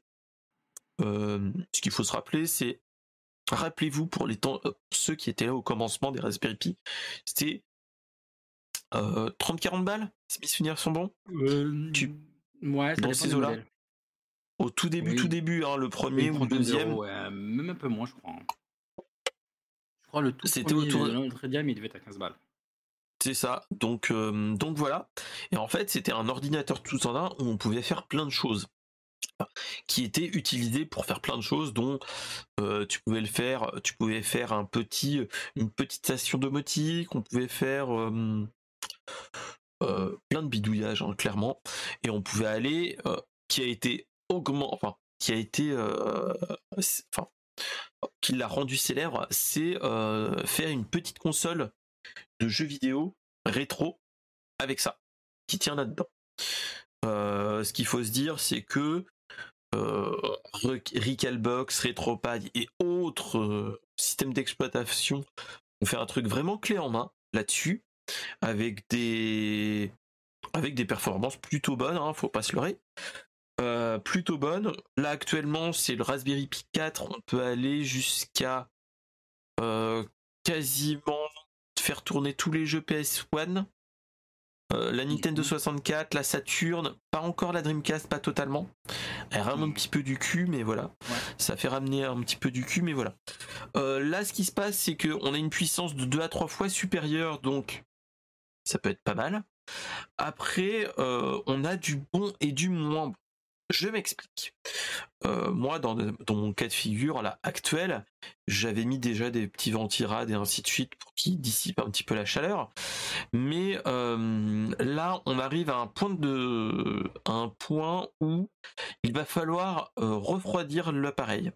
S1: ce qu'il faut se rappeler, c'est rappelez-vous pour les temps, heu, ceux qui étaient là au commencement des Raspberry Pi, c'était heu, 30-40 balles, si mes souvenirs sont bons? Tu
S2: Hem, ouais, ça
S1: dans ces eaux-là? Au tout début, tout début, hein, le
S2: Oui,
S1: 1er
S2: une
S1: ou le
S2: trentaine
S1: 2e.
S2: d'euros, ouais, même un peu moins, je crois, hein. Je crois le tout
S1: C'était
S2: 1er
S1: autour
S2: de gamme, il devait être à 15 balles.
S1: C'est ça, donc hem, donc voilà. Et en fait, c'était un ordinateur tout en un où on pouvait faire plein de choses. Qui était utilisé pour faire plein de choses dont, heu, tu pouvais le faire tu pouvais faire un petit, une petite station domotique, on pouvait faire, heu, plein de bidouillages, hein, clairement. Et on pouvait aller, qui a été augment enfin, qui a été, enfin, qui l'a rendu célèbre, c'est, faire une petite console de jeux vidéo rétro avec ça, qui tient là-dedans. Heu, ce qu'il faut se dire, c'est que, Rec Recalbox, RetroPie et autres, heu, systèmes d'exploitation ont fait un truc vraiment clé en main là-dessus, avec des avec des performances plutôt bonnes, hein, faut pas se leurrer. Heu, plutôt bonnes. Là, actuellement, c'est le Raspberry Pi 4, on peut aller jusqu'à, quasiment faire tourner tous les jeux PS1. Heu, la Nintendo
S2: Mmh mh.
S1: 64, la Saturn, pas encore la Dreamcast, pas totalement. Elle rame un petit peu du cul, mais voilà.
S2: Ouais.
S1: Ça fait ramener un petit peu du cul, mais voilà. Heu, là, ce qui se passe, c'est qu'on a une puissance de 2 à 3 fois supérieure, donc ça peut être pas mal. Après, heu, on a du bon et du moins bon. Je m'explique. Heu, moi, dans mon cas de figure là, actuel, j'avais mis déjà des petits ventirades et ainsi de suite pour qu'ils dissipent un petit peu la chaleur. Mais hem, là, on arrive à un point de à un point où il va falloir, heu, refroidir l'appareil.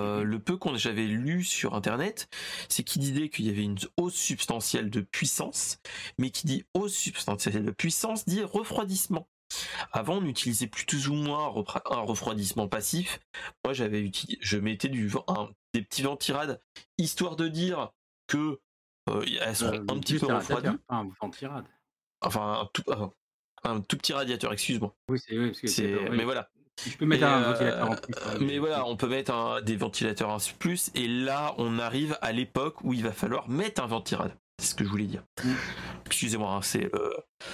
S2: Mmh
S1: Heu,
S2: mh.
S1: le peu qu'on j'avais lu sur internet, c'est qu'il disait qu'il y avait une hausse substantielle de puissance, mais qui dit hausse substantielle de puissance dit refroidissement. Avant, on utilisait plus ou moins un refroidissement passif. Moi, j'avais uti je mettais du ven un des petits ventirades, histoire de dire que, elles seront
S2: Heu,
S1: un petit peu refroidies.
S2: un ventirade.
S1: Enfin, un tout un un tout petit radiateur, excuse-moi.
S2: Oui, c'est oui, oui.
S1: mais voilà.
S2: Je peux
S1: Et
S2: mettre un ventilateur en
S1: heu,
S2: plus,
S1: mais voilà, on peut mettre un des ventilateurs en plus et là, on arrive à l'époque où il va falloir mettre un ventirad. C'est ce que je voulais dire.
S2: Mmh.
S1: Excusez-moi, hein, c'est, heu,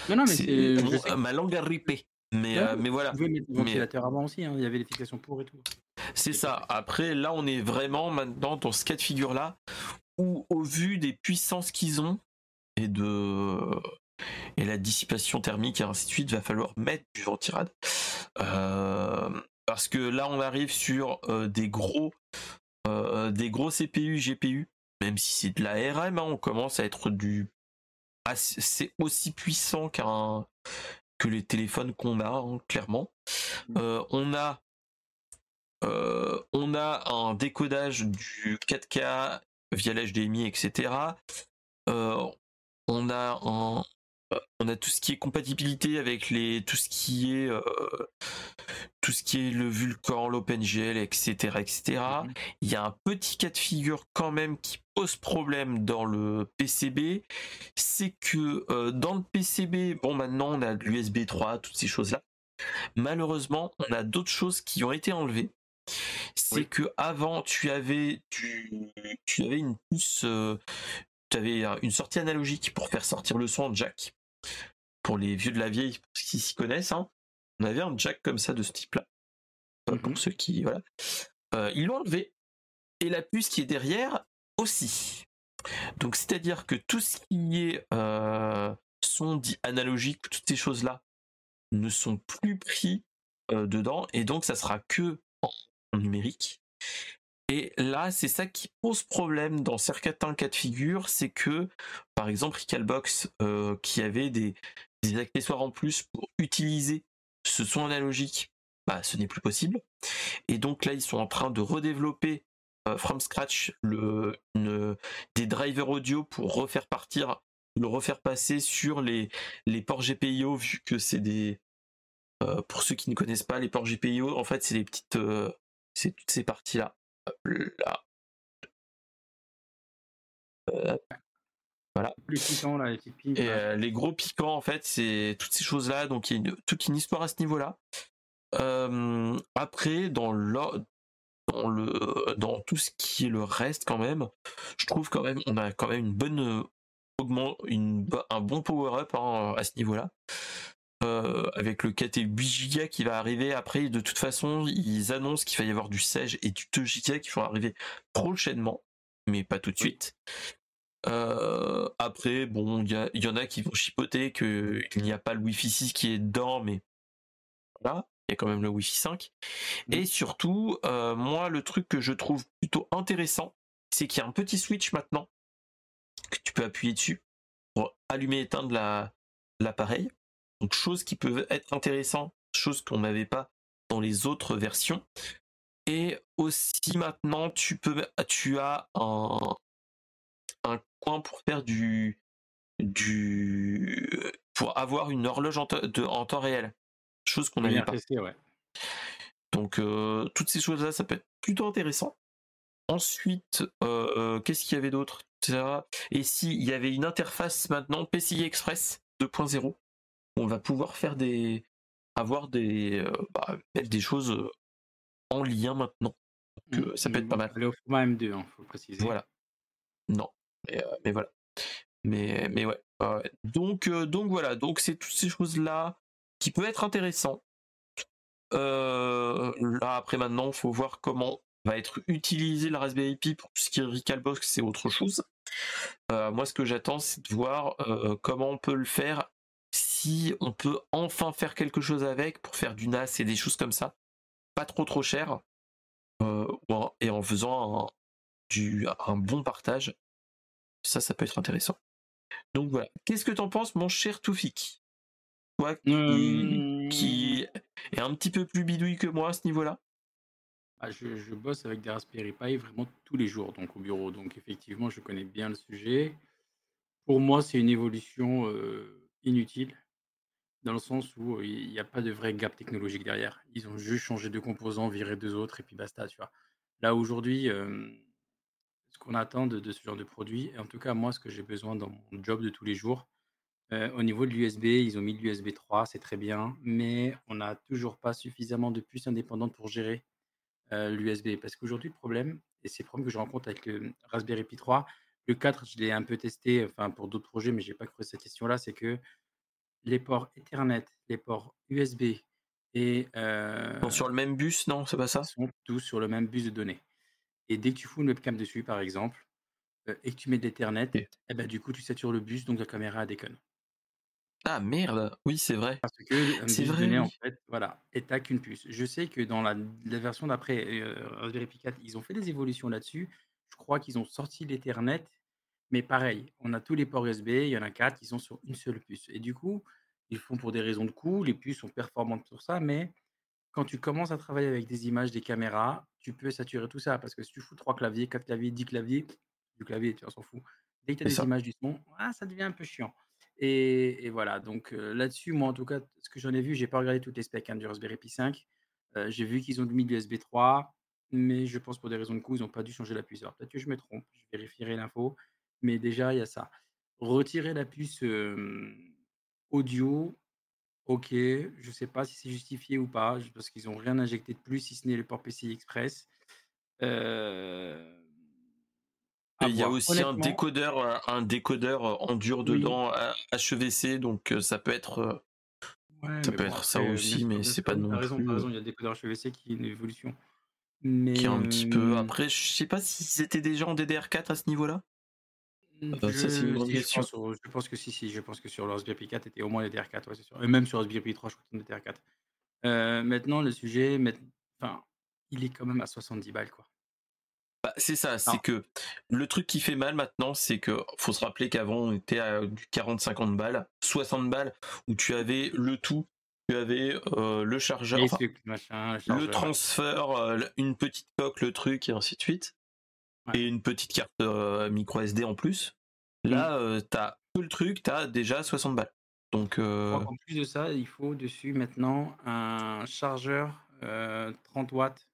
S2: Non, non, mais
S1: c'est
S2: c'est je
S1: mon
S2: sais
S1: ma langue a ripé. Mais
S2: Ouais,
S1: heu, mais
S2: tu
S1: voilà.
S2: mettre
S1: Mais
S2: ventilateurs avant aussi, hein, il y avait des fixations pour et tout.
S1: c'est ça. Après, là, on est vraiment maintenant dans ce cas de figure-là où, au vu des puissances qu'ils ont et de et la dissipation thermique et ainsi de suite, va falloir mettre du ventirad. parce que là, on arrive sur des gros, des gros CPU, GPU, même si c'est de la RM, hein, on commence à être du, c'est aussi puissant qu'un que les téléphones qu'on a, hein, clairement. Mmh. on a on a un décodage du 4K via l'HDMI, etc. on a un, on a tout ce qui est compatibilité avec les tout ce qui est tout ce qui est le Vulkan, l'OpenGL, etc., etc. Mhm. Il y a un petit cas de figure quand même qui pose problème dans le PCB, c'est que dans le PCB, bon maintenant on a l'USB 3, toutes ces choses là. Malheureusement, on a d'autres choses qui ont été enlevées. C'est que avant tu avais tu, tu avais une puce tu avais une sortie analogique pour faire sortir le son en jack pour les vieux de la vieille, qui s'y connaissent, hein, on avait un jack comme ça de ce type-là. Pour mhm. ceux qui. Voilà. Euh, ils l'ont enlevé. Et la puce qui est derrière aussi. Donc c'est-à-dire que tout ce qui est euh, son dit analogique, toutes ces choses-là, ne sont plus pris euh, dedans. Et donc ça sera que en numérique. Et là, c'est ça qui pose problème dans certains cas de figure, c'est que, par exemple, Recalbox, euh, qui avait des, accessoires en plus pour utiliser ce son analogique, bah, ce n'est plus possible. Et donc là, ils sont en train de redévelopper euh, from scratch le, des drivers audio pour refaire partir, le refaire passer sur les, les ports GPIO, vu que c'est des... Euh, pour ceux qui ne connaissent pas les ports GPIO, en fait, c'est les petites... c'est toutes ces parties-là là. Voilà. Et euh, les gros piquants, en fait, c'est toutes ces choses-là. Donc il y a toute une histoire à ce niveau-là. après, dans le, dans le, dans tout ce qui est le reste, quand même, je trouve quand même, on a quand même une bonne augment, une, un bon power-up hein, à ce niveau-là. Euh, avec le KT 8 Go qui va arriver après. De toute façon, ils annoncent qu'il va y avoir du 16 et du 2 Go qui vont arriver prochainement, mais pas tout de suite. Euh, après, bon, il y, en a qui vont chipoter qu'il n'y a pas le Wi-Fi 6 qui est dedans, mais voilà, il y a quand même le Wi-Fi 5. Et surtout, euh, moi, le truc que je trouve plutôt intéressant, c'est qu'il y a un petit switch maintenant que tu peux appuyer dessus pour allumer et éteindre l'appareil. Donc choses qui peuvent être intéressantes, choses qu'on n'avait pas dans les autres versions. Et aussi maintenant tu peux tu as un, un coin pour faire du du pour avoir une horloge en, temps réel. Chose qu'on n'avait pas. Donc euh, toutes ces choses-là, ça peut être plutôt intéressant. Ensuite, euh, qu'est-ce qu'il y avait d'autre? Et s'il y avait une interface maintenant PCI Express 2.0 on va pouvoir faire des avoir des euh, bah, des choses euh, en lien maintenant. Donc, ça peut être pas mal.
S2: Aller au format M2, hein, faut préciser.
S1: Voilà. Non, mais, euh, voilà. Mais mais ouais. Donc donc voilà. Donc c'est toutes ces choses là qui peuvent être intéressant. là après maintenant, il faut voir comment va être utilisé la Raspberry Pi pour tout ce qui est Recalbox, c'est autre chose. moi, ce que j'attends, c'est de voir comment on peut le faire si on peut enfin faire quelque chose avec pour faire du NAS et des choses comme ça, pas trop trop cher, euh, et en faisant un, du, un bon partage, ça, ça peut être intéressant. Donc voilà. Qu'est-ce que t'en penses, mon cher Toufik? Toi qui, qui, est un petit peu plus bidouille que moi à ce niveau-là?
S2: Ah, je, bosse avec des Raspberry Pi vraiment tous les jours donc au bureau. Donc effectivement, je connais bien le sujet. Pour moi, c'est une évolution euh, inutile. Dans le sens où il n'y a pas de vrai gap technologique derrière. Ils ont juste changé de composants, viré deux autres et puis basta, tu vois? Là, aujourd'hui, ce qu'on attend de ce genre de produit et en tout cas, moi, ce que j'ai besoin dans mon job de tous les jours, au niveau de l'USB, ils ont mis l'USB 3, c'est très bien, mais on n'a toujours pas suffisamment de puces indépendantes pour gérer, l'USB. Parce qu'aujourd'hui, le problème et c'est le problème que je rencontre avec le Raspberry Pi 3, le 4, je l'ai un peu testé, enfin, pour d'autres projets, mais j'ai pas creusé cette question-là, c'est que les ports Ethernet, les ports USB et
S1: sont sur le même bus, non, c'est pas ça?
S2: sont tous sur le même bus de données. Et dès que tu fous une webcam dessus, par exemple, et que tu mets de l'Ethernet, et eh ben, du coup, tu satures le bus, donc la caméra déconne.
S1: Ah merde, oui c'est vrai.
S2: Parce que
S1: C'est vrai,
S2: données, en
S1: oui.
S2: fait, voilà, et tu qu'une puce. Je sais que dans la la version d'après, Raspberry Pi 4, ils ont fait des évolutions là-dessus. Je crois qu'ils ont sorti l'Ethernet, mais pareil, on a tous les ports USB, il y en a 4, ils sont sur une seule puce et du coup, ils font pour des raisons de coût, les puces sont performantes pour ça, mais quand tu commences à travailler avec des images, des caméras, tu peux saturer tout ça parce que si tu fous 3 claviers, 4 claviers, 10 claviers, du clavier, tu s'en fout. Dès que tu as des
S1: ça.
S2: images, du son, ah, ça devient un peu chiant et et voilà, donc heu, là-dessus, moi, en tout cas, ce que j'en ai vu, j'ai pas regardé toutes les specs, hein, du Raspberry Pi 5. Heu, j'ai vu qu'ils ont mis de l'USB 3, mais je pense pour des raisons de coût, ils ont pas dû changer la puce. Alors peut-être que je me trompe, je vérifierai l'info, mais déjà, il y a ça. Retirer la puce, audio, OK, je sais pas si c'est justifié ou pas, parce qu'ils ont rien injecté de plus, si ce n'est le port PCI Express.
S1: Il y a aussi un décodeur, un décodeur, en dur
S2: oui,
S1: dedans, H HEVC, donc ça peut être,
S2: ouais,
S1: ça peut
S2: bon
S1: être ça aussi, mais c'est pas
S2: oui,
S1: non plus,
S2: raison, il y a le décodeur HEVC qui est une évolution.
S1: qui est un petit peu après, je sais pas s'ils étaient déjà en DDR4 à ce niveau-là?
S2: Mmh,
S1: Heu, ça c'est une
S2: je
S1: grande
S2: si je
S1: question.
S2: pense au je pense que si, si, je pense que sur le Raspberry Pi 4, était au moins DDR4, ouais, c'est sûr et même sur Raspberry Pi 3, je crois sont DDR4. Heu, maintenant le sujet, enfin, il est quand même à 70 balles, quoi.
S1: Bah, c'est ça, c'est que le truc qui fait mal maintenant, c'est que faut se rappeler qu'avant on était à du 40-50 balles, 60 balles, où tu avais le tout, tu avais, heu, le chargeur,
S2: les
S1: enfin
S2: trucs, machin, le
S1: le
S2: chargeur,
S1: transfert, heu, une petite coque, le truc et ainsi de suite.
S2: Ouais.
S1: et une petite carte euh, micro SD en plus. Là, euh, t'as tout le truc, t'as déjà 60 balles. Donc, euh,
S2: qu'en plus de ça, il faut dessus maintenant un chargeur, heu, 30 watts.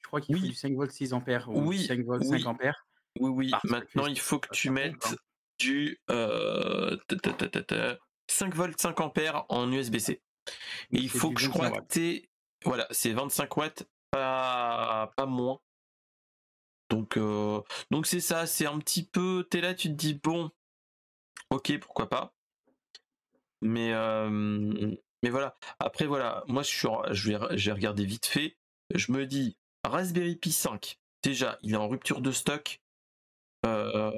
S2: Je crois qu'il faut du
S1: oui,
S2: 5 volts 6 ampères ou
S1: oui,
S2: 5 volts 5
S1: oui,
S2: ampères
S1: oui, oui.
S2: parce
S1: Maintenant, il faut que tu mettes du euh, ta, ta, ta, ta, ta, 5 volts 5 ampères en USB-C. Et il faut que je
S2: 25
S1: crois que voilà, c'est 25 watts, pas, pas moins. Donc, euh, donc c'est ça, c'est un petit peu, t'es là, tu te dis bon, ok, pourquoi pas. Mais, euh, mais voilà. Après, voilà, moi, je suis, je vais, j'ai regardé vite fait. Je me dis, Raspberry Pi 5, déjà, il est en rupture de stock. Euh,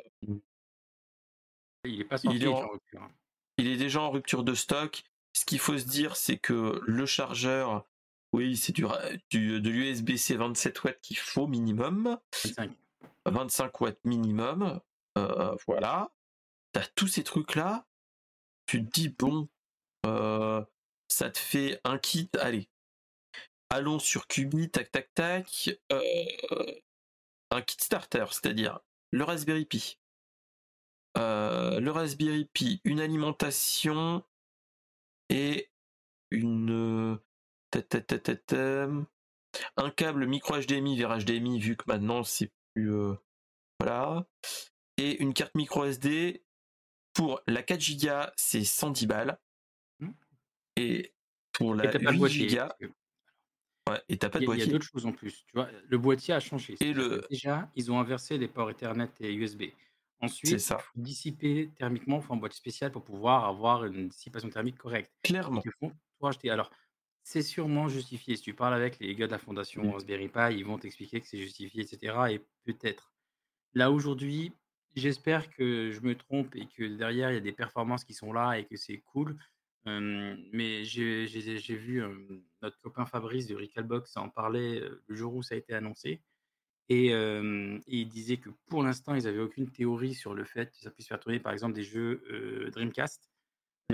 S2: Il est pas
S1: il, est
S2: sorti, il est
S1: en-
S2: en rupture,
S1: il est déjà en rupture de stock. Ce qu'il faut se dire, c'est que le chargeur, oui, c'est du, du, de l'USB-C 27 watts qu'il faut minimum.
S2: 25.
S1: 25 watts minimum. Euh, voilà. T'as tous ces trucs-là. Tu te dis, bon, euh, ça te fait un kit, allez, allons sur Qubit, tac tac tac, euh, un kit starter, c'est-à-dire le Raspberry Pi. Le Raspberry Pi, une alimentation et une un câble micro HDMI vers HDMI vu que maintenant c'est plus euh, voilà et une carte micro SD pour la 4 Go c'est 110 balles
S2: Mmh.
S1: et pour
S2: Et
S1: la
S2: de
S1: 8
S2: boîtier,
S1: Go
S2: que
S1: ouais, et t'as pas de
S2: a il y a
S1: boîtier
S2: d'autres choses en plus, tu vois? Le boîtier a changé,
S1: et le
S2: déjà, ils ont inversé les ports Ethernet et USB. Ensuite, il faut dissiper thermiquement, il faut un boîtier spécial pour pouvoir avoir une dissipation thermique correcte. Ils
S1: clairement
S2: te font tout racheter. Alors, c'est sûrement justifié. Si tu parles avec les gars de la fondation Raspberry Pi, ils vont t'expliquer que c'est justifié et cetera et peut-être. Là, aujourd'hui, j'espère que je me trompe et que derrière, il y a des performances qui sont là et que c'est cool. Mais j'ai vu, notre copain Fabrice de Recalbox en parler, le jour où ça a été annoncé et et il disait que pour l'instant, ils avaient aucune théorie sur le fait que ça puisse faire tourner, par exemple, des jeux, Dreamcast,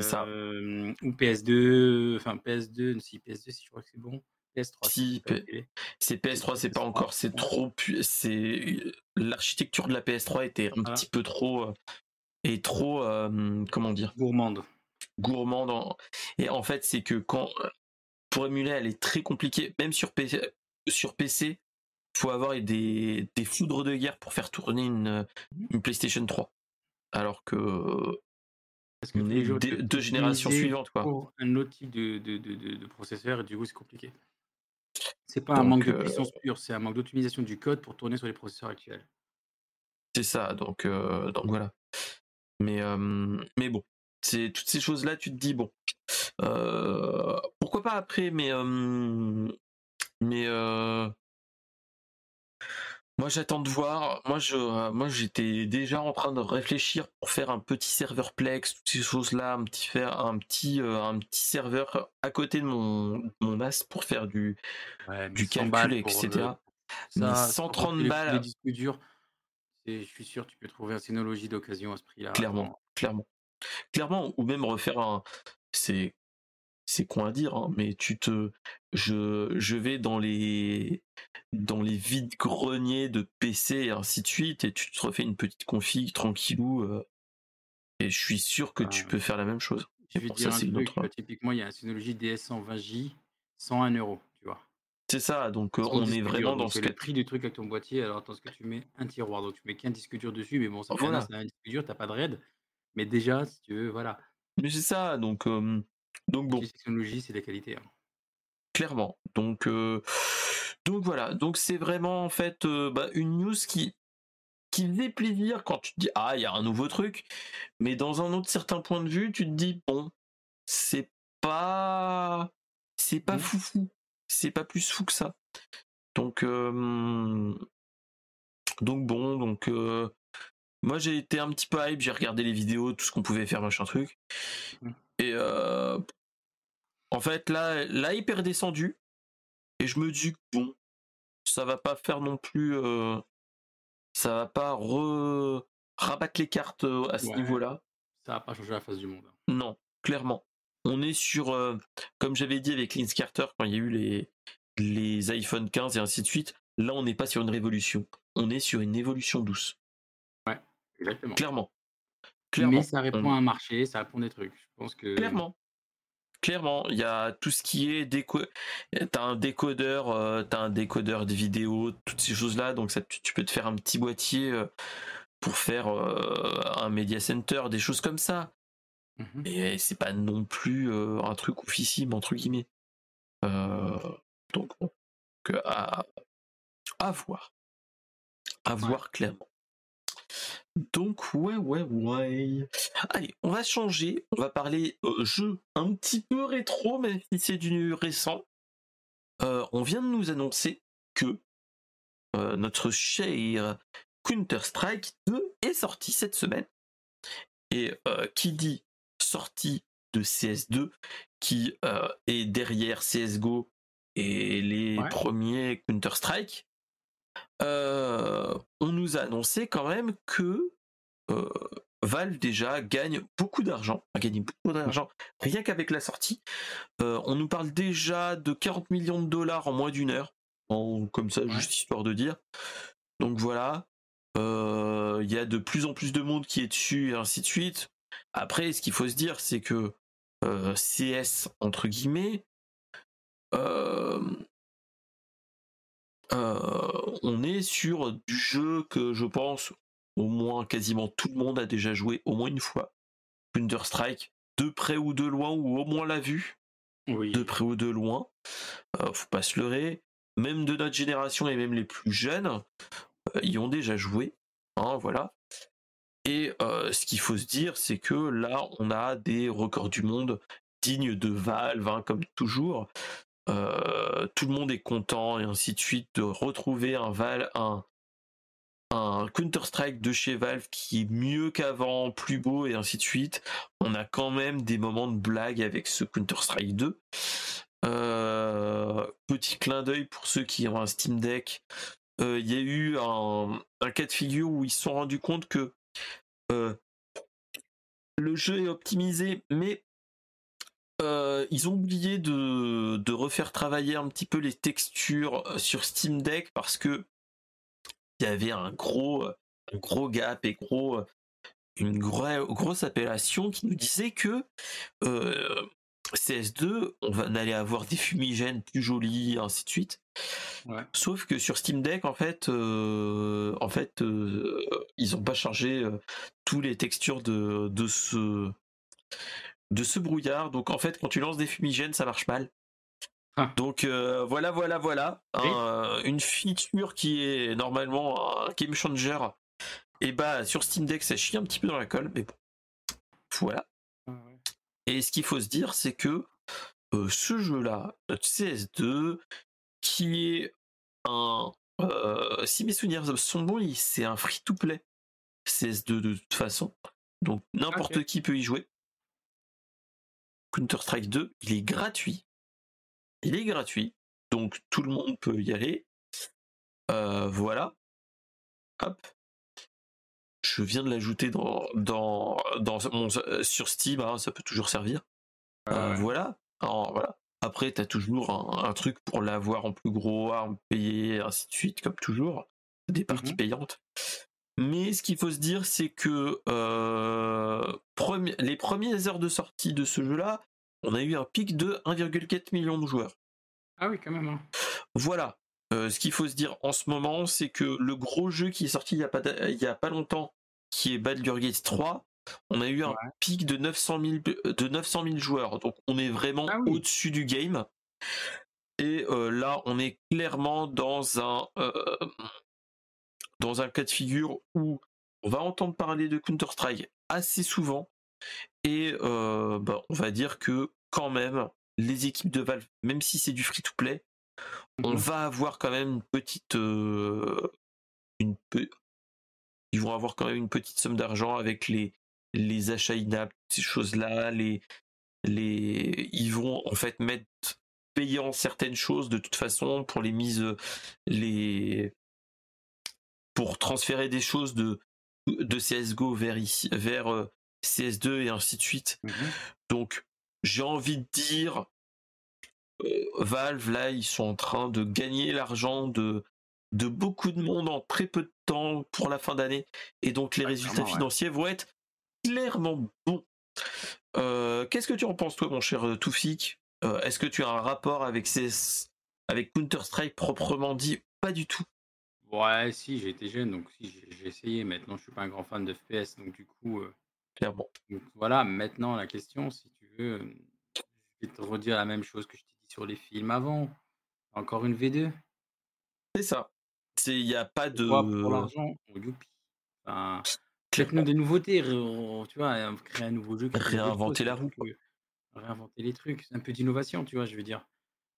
S1: ça.
S2: Ou PS2, enfin PS2, si PS2, si je crois que c'est bon. PS3 si,
S1: c'est
S2: C'est
S1: PS3
S2: c'est
S1: pas
S2: PS3,
S1: encore c'est trop pu- c'est l'architecture de la PS3 était un
S2: voilà,
S1: petit peu trop et trop euh, comment dire?
S2: Gourmande.
S1: gourmande en- et en fait c'est que quand pour émuler elle est très compliquée. Même sur PC sur PC faut avoir des, des foudres de guerre pour faire tourner une,
S2: Mmh.
S1: une PlayStation 3 alors que
S2: Parce que les jeux
S1: deux, générations suivantes quoi
S2: pour un autre type de de de processeur et du coup, c'est compliqué. C'est pas un manque de
S1: euh,
S2: puissance pure, c'est un manque d'optimisation du code pour tourner sur les processeurs actuels.
S1: c'est ça donc euh, donc voilà mais euh, mais bon c'est toutes ces choses là tu te dis bon euh, pourquoi pas après mais euh, mais Moi, j'attends de voir. Moi, je, euh, moi, j'étais déjà en train de réfléchir pour faire un petit serveur Plex, toutes ces choses-là, un petit faire un petit, euh, un petit serveur à côté de mon, mon NAS pour faire du,
S2: Ouais,
S1: du
S2: 100
S1: calcul, etc.
S2: le
S1: Mais
S2: ça,
S1: 130
S2: les, les
S1: balles,
S2: disques durs, c'est- je suis sûr que tu peux trouver un Synology d'occasion à ce prix-là.
S1: clairement, clairement, clairement, ou même refaire un. C'est, c'est con à dire, hein, mais tu te, je, je vais dans les, dans les vides greniers de PC et ainsi de suite, et tu te refais une petite config tranquillou, euh, et je suis sûr que tu
S2: Enfin,
S1: peux faire la même chose.
S2: je
S1: Et
S2: vais
S1: pour
S2: te
S1: ça,
S2: dire un truc,
S1: autre.
S2: euh, typiquement, il y a un Synology DS120J, 101 euros, tu vois.
S1: C'est ça, donc euh, on est
S2: dur.
S1: vraiment dans ce
S2: c'est le prix du truc avec ton boîtier. Alors attends, ce que tu mets un tiroir, donc tu mets qu'un disque dur dessus, mais bon, ça fait un
S1: Voilà.
S2: disque dur, t'as pas de RAID. Mais déjà, si tu veux, voilà.
S1: Mais c'est ça, donc, euh, donc bon,
S2: Synology, c'est la qualité. hein.
S1: clairement. Donc, euh, donc voilà, donc c'est vraiment en fait euh, bah, une news qui, qui faisait plaisir quand tu te dis ah il y a un nouveau truc, mais dans un autre certain point de vue, tu te dis bon, c'est pas, c'est pas
S2: Mhm.
S1: foufou, c'est pas plus fou que ça. Donc, euh, donc bon, donc moi j'ai été un petit peu hype, j'ai regardé les vidéos, tout ce qu'on pouvait faire, machin truc.
S2: Mhm.
S1: Et euh, en fait là, là est redescendu. Et je me dis que bon, ça va pas faire non plus. euh, ça va pas re- rabattre les cartes euh, à ce
S2: Ouais,
S1: niveau-là.
S2: ça va pas changer la face du monde.
S1: Non, clairement. On est sur, euh, comme j'avais dit avec Linz Carter quand il y a eu les, les iPhone 15 et ainsi de suite, là on n'est pas sur une révolution. On est sur une évolution douce.
S2: Exactement.
S1: Clairement. Clairement.
S2: Mais ça répond
S1: On-
S2: à un marché, ça répond des trucs. Je pense que.
S1: Clairement. Clairement, il y a tout ce qui est déco... T'as un décodeur, euh, t'as un décodeur de vidéo, toutes ces choses-là, donc ça, tu, tu peux te faire un petit boîtier euh, pour faire euh, un media center, des choses comme ça.
S2: Mhm.
S1: Mais c'est pas non plus un truc oufissime entre guillemets. Donc bon, que à, à voir, à
S2: Ouais.
S1: voir clairement. Donc ouais ouais ouais. Allez, on va changer, on va parler euh, jeu un petit peu rétro, même si c'est du récent. Euh, on vient de nous annoncer que euh, notre cher Counter Strike 2 est sorti cette semaine. Et qui dit sortie de CS2, qui est derrière CSGO et les
S2: Ouais.
S1: premiers Counter Strike, euh, on nous a annoncé quand même que euh, Valve déjà gagne beaucoup d'argent, a gagné beaucoup d'argent rien qu'avec la sortie. Euh, on nous parle déjà de 40 millions de dollars en moins d'une heure, en- comme ça, juste histoire de dire. Donc voilà, Euh, il y a de plus en plus de monde qui est dessus et ainsi de suite. Après, ce qu'il faut se dire, c'est que euh, CS entre guillemets, euh, euh, on est sur du jeu que je pense au moins quasiment tout le monde a déjà joué au moins une fois. Counter Strike, de près ou de loin, ou au moins l'a vu,
S2: Oui.
S1: de près ou de loin. Euh, faut pas se leurrer. Même de notre génération et même les plus jeunes euh, y ont déjà joué. Hein, voilà. Et euh, ce qu'il faut se dire, c'est que là, on a des records du monde dignes de Valve, hein, comme toujours. Euh, tout le monde est content et ainsi de suite de retrouver un Val, un, un Counter-Strike de chez Valve qui est mieux qu'avant, plus beau et ainsi de suite. On a quand même des moments de blague avec ce Counter-Strike 2. Euh, petit clin d'œil pour ceux qui ont un Steam Deck. Euh, Il y a eu un, cas de figure où ils se sont rendus compte que le jeu est optimisé, mais euh, ils ont oublié de, de refaire travailler un petit peu les textures euh, sur Steam Deck parce que il y avait un gros, euh, un gros gap et gros, une gro- grosse appellation qui nous disait que euh, CS2, on va allait avoir des fumigènes plus jolis, ainsi de suite.
S2: Ouais.
S1: Sauf que sur Steam Deck, en fait, euh, en fait, ils ont pas chargé tous les textures de, de ce de ce brouillard. Donc en fait, quand tu lances des fumigènes, ça marche mal.
S2: Ah.
S1: Donc euh, voilà, voilà, voilà,
S2: Oui.
S1: Un- une feature qui est normalement un game changer. Et bah sur Steam Deck, ça chie un petit peu dans la colle, mais bon, voilà.
S2: Ouais.
S1: Et ce qu'il faut se dire, c'est que euh, ce jeu-là, notre CS2, qui est un euh, si mes souvenirs sont bons, c'est un free-to-play CS2 de toute façon. Donc n'importe qui peut y jouer. Counter-Strike 2, il est gratuit. Il est gratuit. Donc tout le monde peut y aller. Euh, voilà. Hop. Je viens de l'ajouter dans, dans, dans euh, sur Steam, hein, ça peut toujours servir. Euh, voilà. voilà. Après, tu as toujours un, truc pour l'avoir en plus gros, arme payée, ainsi de suite, comme toujours. Des mmh parties payantes. Mais ce qu'il faut se dire, c'est que les premières heures de sortie de ce jeu-là, on a eu un pic de 1,4 million de joueurs.
S2: Ah oui, quand même. Hein.
S1: Voilà. ce qu'il faut se dire en ce moment, c'est que le gros jeu qui est sorti il n'y a, pas, a pas longtemps, qui est Baldur's Gate 3, on a eu un pic de 900 000, de 900 000 joueurs. Donc on est vraiment ah au-dessus du game. Et là, on est clairement dans un, dans un cas de figure où on va entendre parler de Counter-Strike assez souvent. Et bah, on va dire que quand même, les équipes de Valve, même si c'est du free-to-play, on mmh va avoir quand même une petite... une ils vont avoir quand même une petite somme d'argent avec les, les achats inapt, ces choses-là, les, les, ils vont en fait mettre payant certaines choses de toute façon pour les mises, les, pour transférer des choses de, de CSGO vers ici, vers euh, CS2 et ainsi de suite. Mmh Donc, j'ai envie de dire, euh, Valve, là, ils sont en train de gagner l'argent de, de beaucoup de monde en très peu de temps pour la fin d'année. Et donc, les résultats financiers vont être clairement bons. Euh, qu'est-ce que tu en penses, toi, mon cher Toufik? Est-ce que tu as un rapport avec, CS, avec Counter-Strike proprement dit? Pas du tout.
S2: Ouais, si, été jeune, donc si, j'ai essayé. Maintenant, je suis pas un grand fan de FPS, donc du coup,
S1: Clairement.
S2: voilà. Maintenant, la question, si tu veux, je vais te redire la même chose que je t'ai dit sur les films avant. Encore une V2.
S1: C'est ça. C'est il y a pas de
S2: pour l'argent, youpi. Enfin, nous des nouveautés, tu vois, créer un nouveau jeu
S1: Réinventer la roue,
S2: réinventer les trucs, c'est un peu d'innovation, tu vois? Je veux dire.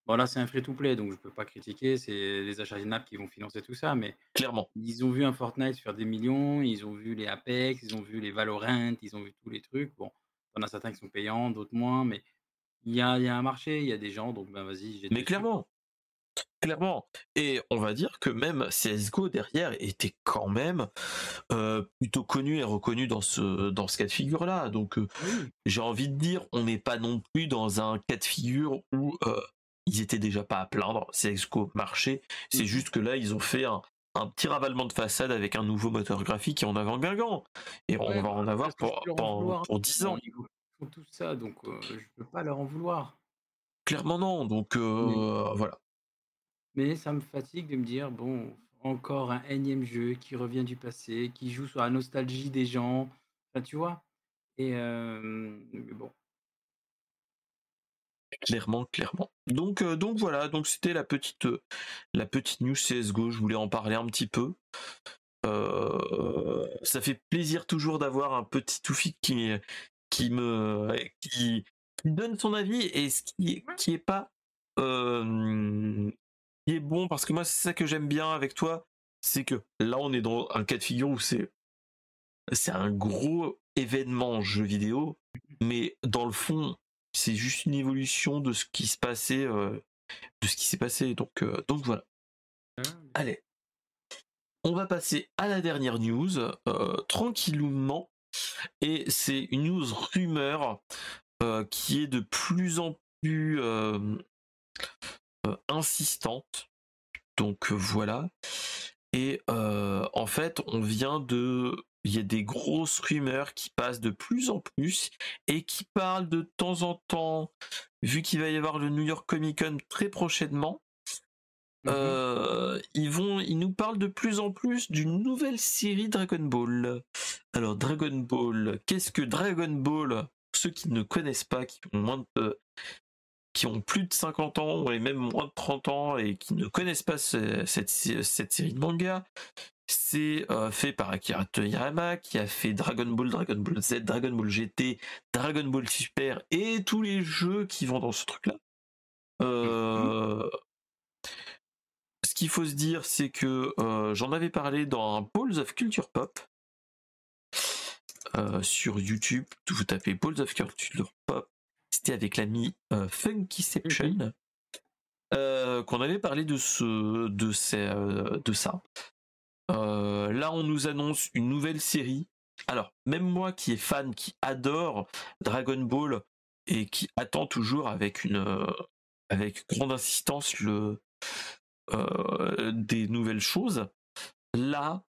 S2: Bon là, c'est un free-to-play, donc je peux pas critiquer, c'est les achats in qui vont financer tout ça, mais
S1: Clairement.
S2: ils ont vu un Fortnite faire des millions, ils ont vu les Apex, ils ont vu les Valorant, ils ont vu tous les trucs. Bon, il y en a certains qui sont payants, d'autres moins, mais il y y a un marché, il y a des gens, donc ben vas-y,
S1: Mais clairement! Clairement. Et on va dire que même CSGO derrière était quand même plutôt connu et reconnu dans ce dans ce cas de figure là. Donc j'ai envie de dire, on n'est pas non plus dans un cas de figure où ils étaient déjà pas à plaindre, CSGO marchait, c'est mmh. juste que là ils ont fait un, petit ravalement de façade avec un nouveau moteur graphique et en avant Guingamp. Et on va en avoir pour, pour, 10 ans.
S2: Ils font tout ça, donc je peux pas leur en vouloir.
S1: Clairement non, donc voilà.
S2: Mais ça me fatigue de me dire, bon, encore un énième jeu qui revient du passé, qui joue sur la nostalgie des gens, enfin, tu vois? Et bon.
S1: Clairement, clairement. Donc, donc voilà, donc c'était la petite, la petite news CSGO, je voulais en parler un petit peu. ça fait plaisir toujours d'avoir un petit Toufik qui, qui me donne son avis et ce qui, qui est pas qui est bon parce que moi c'est ça que j'aime bien avec toi, c'est que là on est dans un cas de figure où c'est c'est un gros événement jeu vidéo, mais dans le fond c'est juste une évolution de ce qui se passait, euh, de ce qui s'est passé. Donc, euh, donc voilà. Ah, Allez, on va passer à la dernière news euh, tranquillement, et c'est une news rumeur qui est de plus en plus insistante. Donc voilà. Et en fait, on vient de il y a des grosses rumeurs qui passent de plus en plus et qui parlent de temps en temps, vu qu'il va y avoir le New York Comic Con très prochainement, mmh euh, ils vont, ils nous parlent de plus en plus d'une nouvelle série Dragon Ball. Alors Dragon Ball, qu'est-ce que Dragon Ball? Ceux qui ne connaissent pas, qui ont moins de, qui ont plus de 50 ans et même moins de 30 ans et qui ne connaissent pas cette, cette, série de manga, c'est euh, fait par Akira Toriyama qui a fait Dragon Ball, Dragon Ball Z, Dragon Ball GT, Dragon Ball Super et tous les jeux qui vont dans ce truc-là. Euh, qu'il faut se dire, c'est que j'en avais parlé dans un of Culture Pop sur YouTube. Vous tapez Balls of Culture Pop. C'était avec l'ami Funkyception. Mhm. qu'on avait parlé de ce de, ces, de ça. Là, on nous annonce une nouvelle série. Alors, même moi qui est fan, qui adore Dragon Ball et qui attend toujours avec avec grande insistance le des nouvelles choses, là,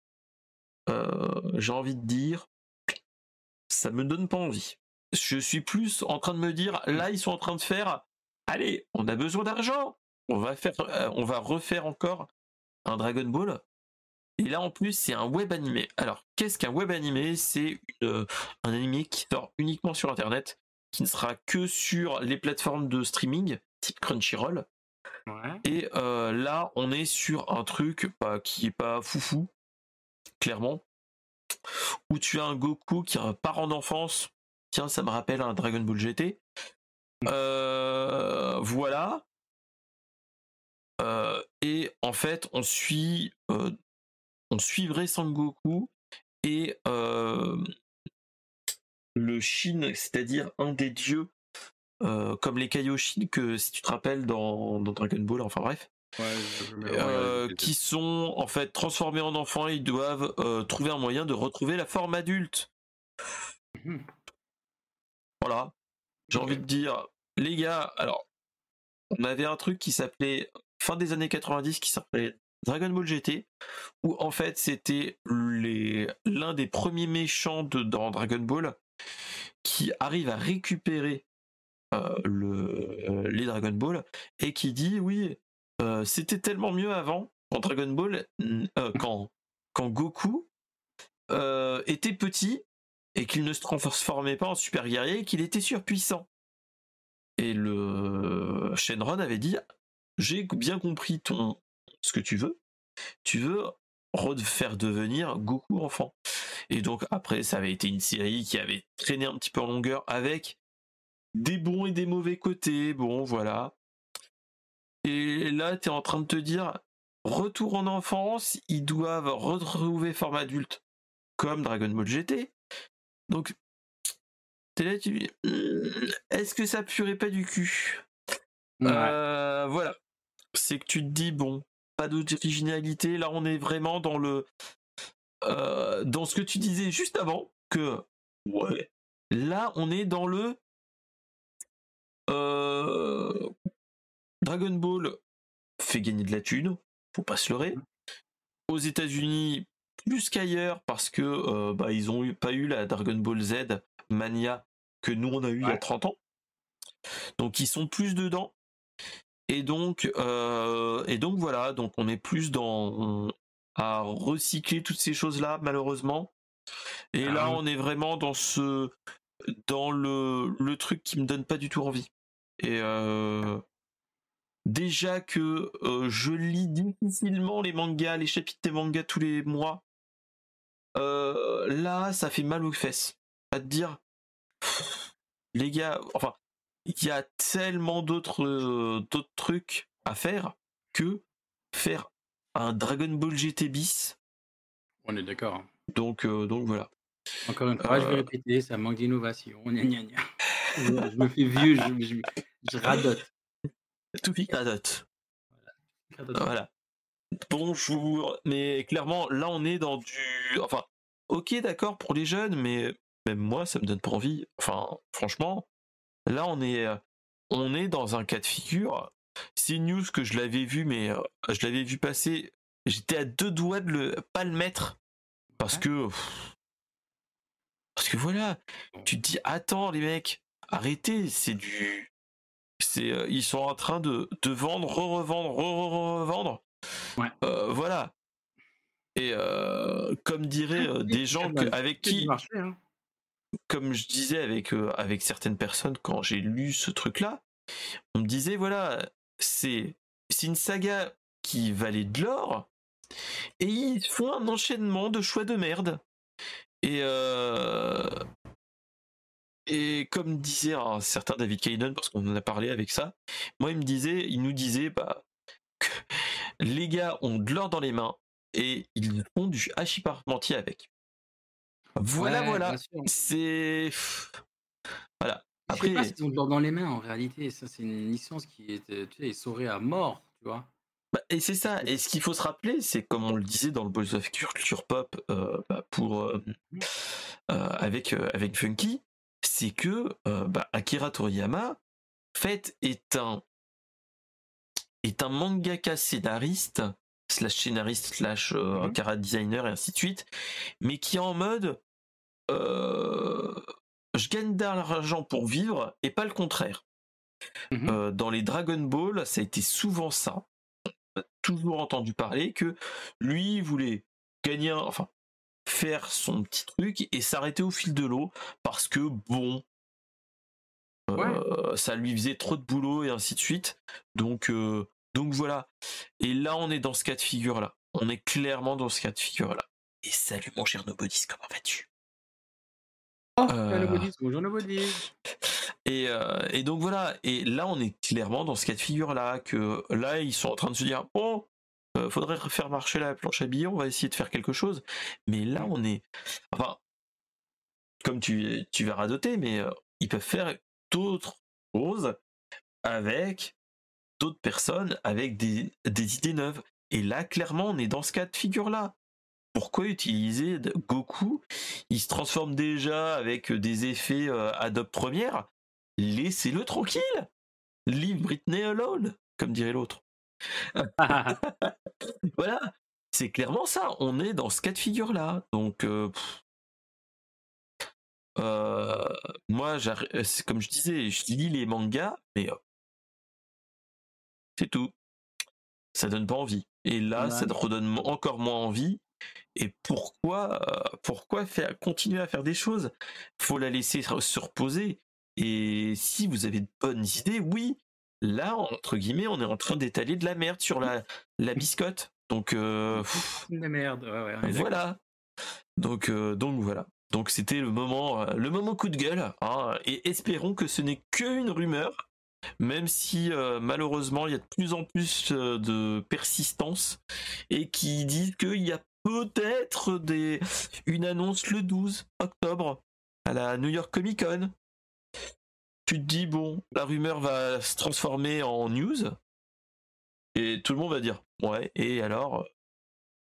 S1: j'ai envie de dire, ça me donne pas envie. Je suis plus en train de me dire, là, ils sont en train de faire, allez, on a besoin d'argent, on va refaire encore un Dragon Ball. Et là, en plus, c'est un web animé. Alors, qu'est-ce qu'un web animé? C'est un animé qui sort uniquement sur Internet, qui ne sera que sur les plateformes de streaming, type Crunchyroll. Et euh, là, on est sur un truc bah, qui est pas foufou, clairement, où tu as un Goku qui part en enfance. Tiens, ça me rappelle un Dragon Ball GT. Mm. Euh, voilà. Euh, et en fait, on suit, on suivrait Sangoku et le Shin, c'est-à-dire un des dieux, comme les Kaioshin que si tu te rappelles dans, Dragon Ball, enfin bref. qui sont en fait transformés en enfants et ils doivent trouver un moyen de retrouver la forme adulte. Mmh <laughs> voilà. J'ai envie de dire, les gars, alors, on avait un truc qui s'appelait, fin des années 90, qui s'appelait Dragon Ball GT, où en fait c'était l'un des premiers méchants de, dans Dragon Ball qui arrive à récupérer euh, euh, les Dragon Ball et qui dit oui, euh, c'était tellement mieux avant quand Dragon Ball, quand, Goku était petit et qu'il ne se transformait pas en super guerrier, qu'il était surpuissant. Et le Shenron avait dit j'ai bien compris ton ce que tu veux. Tu veux refaire devenir Goku enfant. Et donc après, ça avait été une série qui avait traîné un petit peu en longueur avec des bons et des mauvais côtés. Bon, voilà. Et là, tu es en train de te dire, retour en enfance, ils doivent retrouver forme adulte, comme Dragon Ball GT. Donc, t'es là, tu dis, hmm, est-ce que ça puerait pas du cul? Euh, Voilà. C'est que tu te dis, bon, pas d'originalité. Là, on est vraiment dans le euh, dans ce que tu disais juste avant que ouais. Là, on est dans le euh, Dragon Ball fait gagner de la thune, faut pas se leurrer. Aux États-Unis, plus qu'ailleurs, parce que euh, bah, ils ont pas eu la Dragon Ball Z Mania que nous on a eu il y a 30 ans. Donc ils sont plus dedans. Et donc, euh, et donc voilà, donc on est plus dans à recycler toutes ces choses-là, malheureusement. Et là, ah on est vraiment dans ce dans le, le truc qui me donne pas du tout envie. Et euh, déjà que euh, je lis difficilement les mangas, les chapitres des mangas tous les mois, là, ça fait mal aux fesses. À te dire, les gars, enfin, il y a tellement d'autres euh, d'autres trucs à faire que faire un Dragon Ball GT bis.
S2: On est d'accord. Hein.
S1: Donc euh, donc voilà.
S2: Encore une fois, je vais euh. répéter, ça manque d'innovation. <laughs> je me fais vieux, je, je, radote.
S1: Tout pique radote. Voilà. voilà. Bonjour, mais clairement là on est dans du, enfin, ok d'accord pour les jeunes, mais même moi ça me donne pas envie. Enfin, franchement, Là, on est, euh, on est dans un cas de figure. C'est une news que je l'avais vu, mais euh, je l'avais vu passer. J'étais à deux doigts de le pas le mettre parce que parce que voilà, tu te dis attends les mecs, arrêtez, c'est du c'est euh, ils sont en train de, de vendre, re-revendre, re-revendre. Ouais. voilà. Et comme diraient des gens avec qui hein comme je disais avec, euh, avec certaines personnes quand j'ai lu ce truc-là, on me disait voilà, c'est une saga qui valait de l'or, et ils font un enchaînement de choix de merde. Et, euh, et comme disait un certain David Kayden, parce qu'on en a parlé avec ça, moi il me disait, il nous disait bah, Les gars ont de l'or dans les mains et ils font du hachis parmentier avec. Voilà,
S2: Ouais,
S1: voilà. C'est. Voilà.
S2: Je sais
S1: Après,
S2: pas s'ils ont de l'or dans les mains en réalité. Ça, c'est une licence qui est, euh, tu sais, essorée à mort, tu vois.
S1: bah, et c'est ça. Et ce qu'il faut se rappeler, c'est comme on le disait dans le Boys of Culture Pop euh, bah, pour euh, euh, avec avec Funky, c'est que bah, Akira Toriyama, fait, est un est un mangaka scénariste slash scénariste slash euh, cara designer et ainsi de suite, mais qui est en mode euh, je gagne de l'argent pour vivre et pas le contraire.
S2: Mhm.
S1: Euh, dans les Dragon Ball, ça a été souvent ça. On a toujours entendu parler que lui voulait gagner, un- enfin, faire son petit truc et s'arrêter au fil de l'eau parce que bon, euh, ça lui faisait trop de boulot et ainsi de suite. Donc, euh, donc voilà. Et là, on est dans ce cas de figure là. On est clairement dans ce cas de figure là. Et salut mon cher Nobodis, comment vas-tu?
S2: Oh,
S1: Euh,
S2: bonjour.
S1: Et, euh, et donc voilà, et là on est clairement dans ce cas de figure là, que là ils sont en train de se dire, bon, euh, faudrait faire marcher la planche à billets, on va essayer de faire quelque chose. Mais là on est, enfin, comme tu, tu vas radoter, mais euh, ils peuvent faire d'autres choses avec d'autres personnes, avec des, des idées neuves. Et là clairement on est dans ce cas de figure là. Pourquoi utiliser Goku? Il se transforme déjà avec des effets euh, Adobe Premiere. Laissez-le tranquille. Leave Britney alone, comme dirait l'autre. <laughs> Voilà, c'est clairement ça. On est dans ce cas de figure là. Donc, euh. Euh, moi, euh, comme je disais, je lis les mangas, mais c'est tout. Ça donne pas envie. Et là,
S2: Ouais.
S1: ça te redonne encore moins envie. Et pourquoi, euh, pourquoi faire, continuer à faire des choses? Faut la laisser se se reposer. Et si vous avez de bonnes idées, oui, là, entre guillemets, on est en train d'étaler de la merde sur la, la biscotte. Donc, euh, pff,
S2: de merde. Ouais, ouais,
S1: voilà. Donc, euh, donc voilà. Donc c'était le moment, euh, le moment coup de gueule. hein, et espérons que ce n'est qu'une rumeur, même si euh, malheureusement il y a de plus en plus de persistance et qui disent qu'il y a peut-être des une annonce le 12 octobre à la New York Comic Con. Tu te dis bon, la rumeur va se transformer en news et tout le monde va dire ouais. Et alors,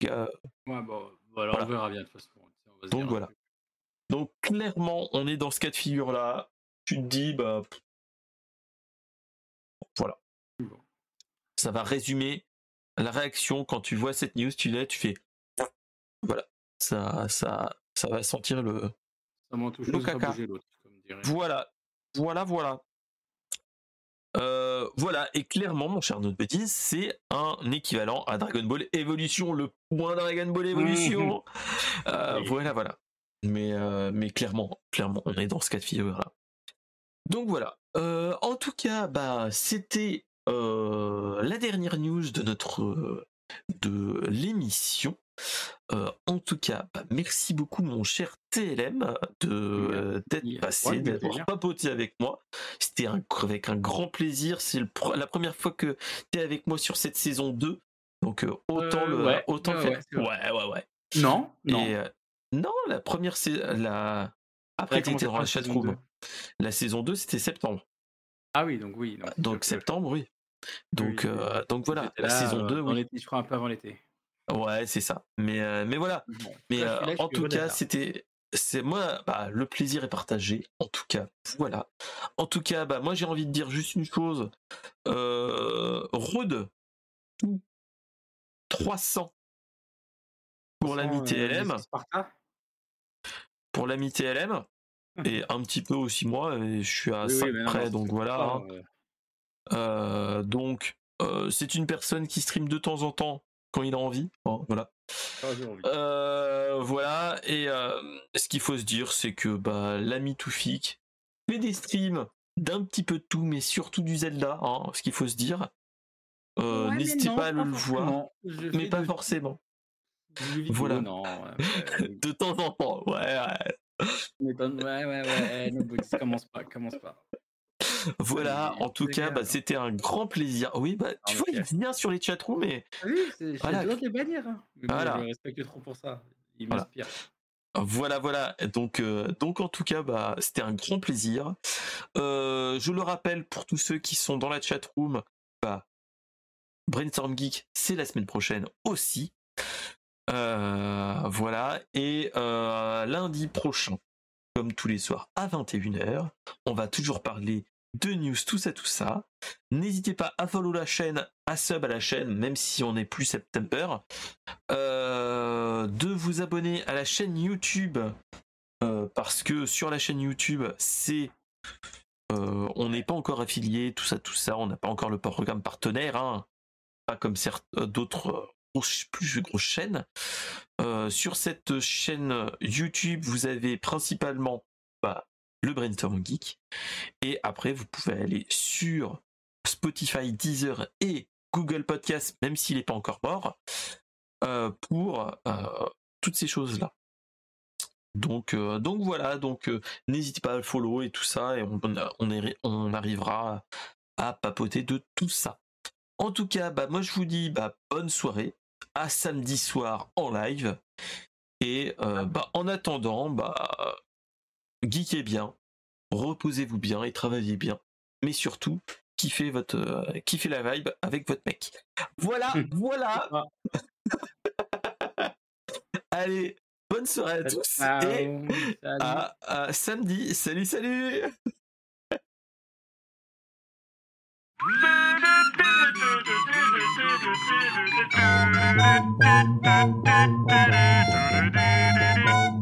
S1: euh,
S2: Ouais, bon, voilà,
S1: Voilà.
S2: on verra bien de toute façon. On va se
S1: Donc
S2: dire,
S1: voilà. Donc clairement, on est dans ce cas de figure là. Tu te dis, bah voilà. Ça va résumer la réaction quand tu vois cette news. Tu l'as, tu fais, voilà. Ça, ça, ça va sentir le.
S2: Ça
S1: Le caca.
S2: bouger comme.
S1: Voilà, voilà, voilà. Euh, voilà, et clairement, mon cher Note Petit, c'est un équivalent à Dragon Ball Evolution, le point Dragon Ball Evolution. <laughs> Euh,
S2: Oui.
S1: Voilà, voilà. Mais, euh, mais clairement, clairement, on est dans ce cas de figure là. Donc voilà. Euh, en tout cas, bah, c'était euh, la dernière news de notre euh, de l'émission. Euh, en tout cas, bah, merci beaucoup mon cher TLM de euh, d'être passé, d'avoir papoté avec moi. C'était avec un grand plaisir. C'est la première fois que tu es avec moi sur cette saison 2. Donc euh, autant le
S2: ouais,
S1: autant
S2: ouais,
S1: faire.
S2: ouais,
S1: ouais, ouais.
S2: Non, non.
S1: Et, non, la première c'est la après tu étais dans la
S2: saison
S1: chatroom. La saison 2 c'était septembre.
S2: Ah oui, donc oui. Donc,
S1: septembre, oui. Donc,
S2: oui,
S1: donc voilà, la saison
S2: euh,
S1: 2,
S2: dans
S1: oui.
S2: l'été, je crois un peu avant l'été.
S1: Ouais, c'est ça. Mais, euh, mais voilà.
S2: Bon,
S1: Mais
S2: là,
S1: euh, en tout cas,
S2: là.
S1: c'était. C'est moi, bah, le plaisir est partagé. En tout cas, voilà. En tout cas, bah, moi j'ai envie de dire juste une chose. Euh, Rode, tout 300 pour l'ami
S2: euh,
S1: TLM, pour l'ami TLM, et un petit peu aussi moi, je suis à
S2: Oui, oui,
S1: 5
S2: mais non,
S1: près,
S2: non,
S1: donc voilà. hein.
S2: euh,
S1: Euh, donc, euh, c'est une personne qui stream de temps en temps quand il a envie. voilà.
S2: envie.
S1: Euh, voilà. Et euh, ce qu'il faut se dire, c'est que bah, l'ami Toufik fait des streams d'un petit peu de tout, mais surtout du Zelda. hein, ce qu'il faut se dire. Euh,
S2: Ouais,
S1: N'hésitez pas à le voir, mais pas
S2: de-
S1: forcément. Voilà.
S2: Non, <laughs>
S1: De temps en temps. Ouais, ouais.
S2: ouais, ouais, ouais, Nobody, commence pas, commence pas.
S1: Voilà, en tout cas, bah,
S2: grave.
S1: c'était un grand plaisir. Oui, bah, tu
S2: Ah,
S1: vois, il vient sur les chatrooms, mais
S2: Ah oui, c'est j'ai
S1: Voilà.
S2: le droit de les bannir, hein. Mais moi, je
S1: Voilà.
S2: le respecte trop pour ça. Il
S1: Voilà.
S2: m'inspire.
S1: Voilà, voilà. Donc, euh, donc en tout cas, bah, c'était un grand plaisir. Euh, je le rappelle pour tous ceux qui sont dans la chat room, bah, Brainstorm Geek, c'est la semaine prochaine aussi. Euh, voilà. Et euh, lundi prochain, comme tous les soirs à 21h, on va toujours parler de news, tout ça, tout ça. N'hésitez pas à follow la chaîne, à sub à la chaîne, même si on n'est plus September. Euh, de vous abonner à la chaîne YouTube, euh, parce que sur la chaîne YouTube, c'est. euh, on n'est pas encore affilié, tout ça, tout ça, on n'a pas encore le programme partenaire, hein. pas comme d'autres plus grosses chaînes. Sur cette chaîne YouTube, vous avez principalement bah, le Brainstorm Geek. Et après, vous pouvez aller sur Spotify, Deezer et Google Podcast, même s'il n'est pas encore mort, euh, pour euh, toutes ces choses-là. Donc, euh, donc voilà, donc n'hésitez pas à le follow et tout ça, et on, on, est- on arrivera à papoter de tout ça. En tout cas, bah, moi je vous dis bah, bonne soirée, à samedi soir en live, et bah, en attendant, bah, geekez bien, reposez-vous bien et travaillez bien, mais surtout, kiffez, votre, euh, kiffez la vibe avec votre mec. Voilà, voilà,
S2: Ah, <laughs>
S1: allez, bonne soirée à tous,
S2: ciao.
S1: et
S2: Salut.
S1: à, à samedi, salut, salut
S3: Thank <laughs> you.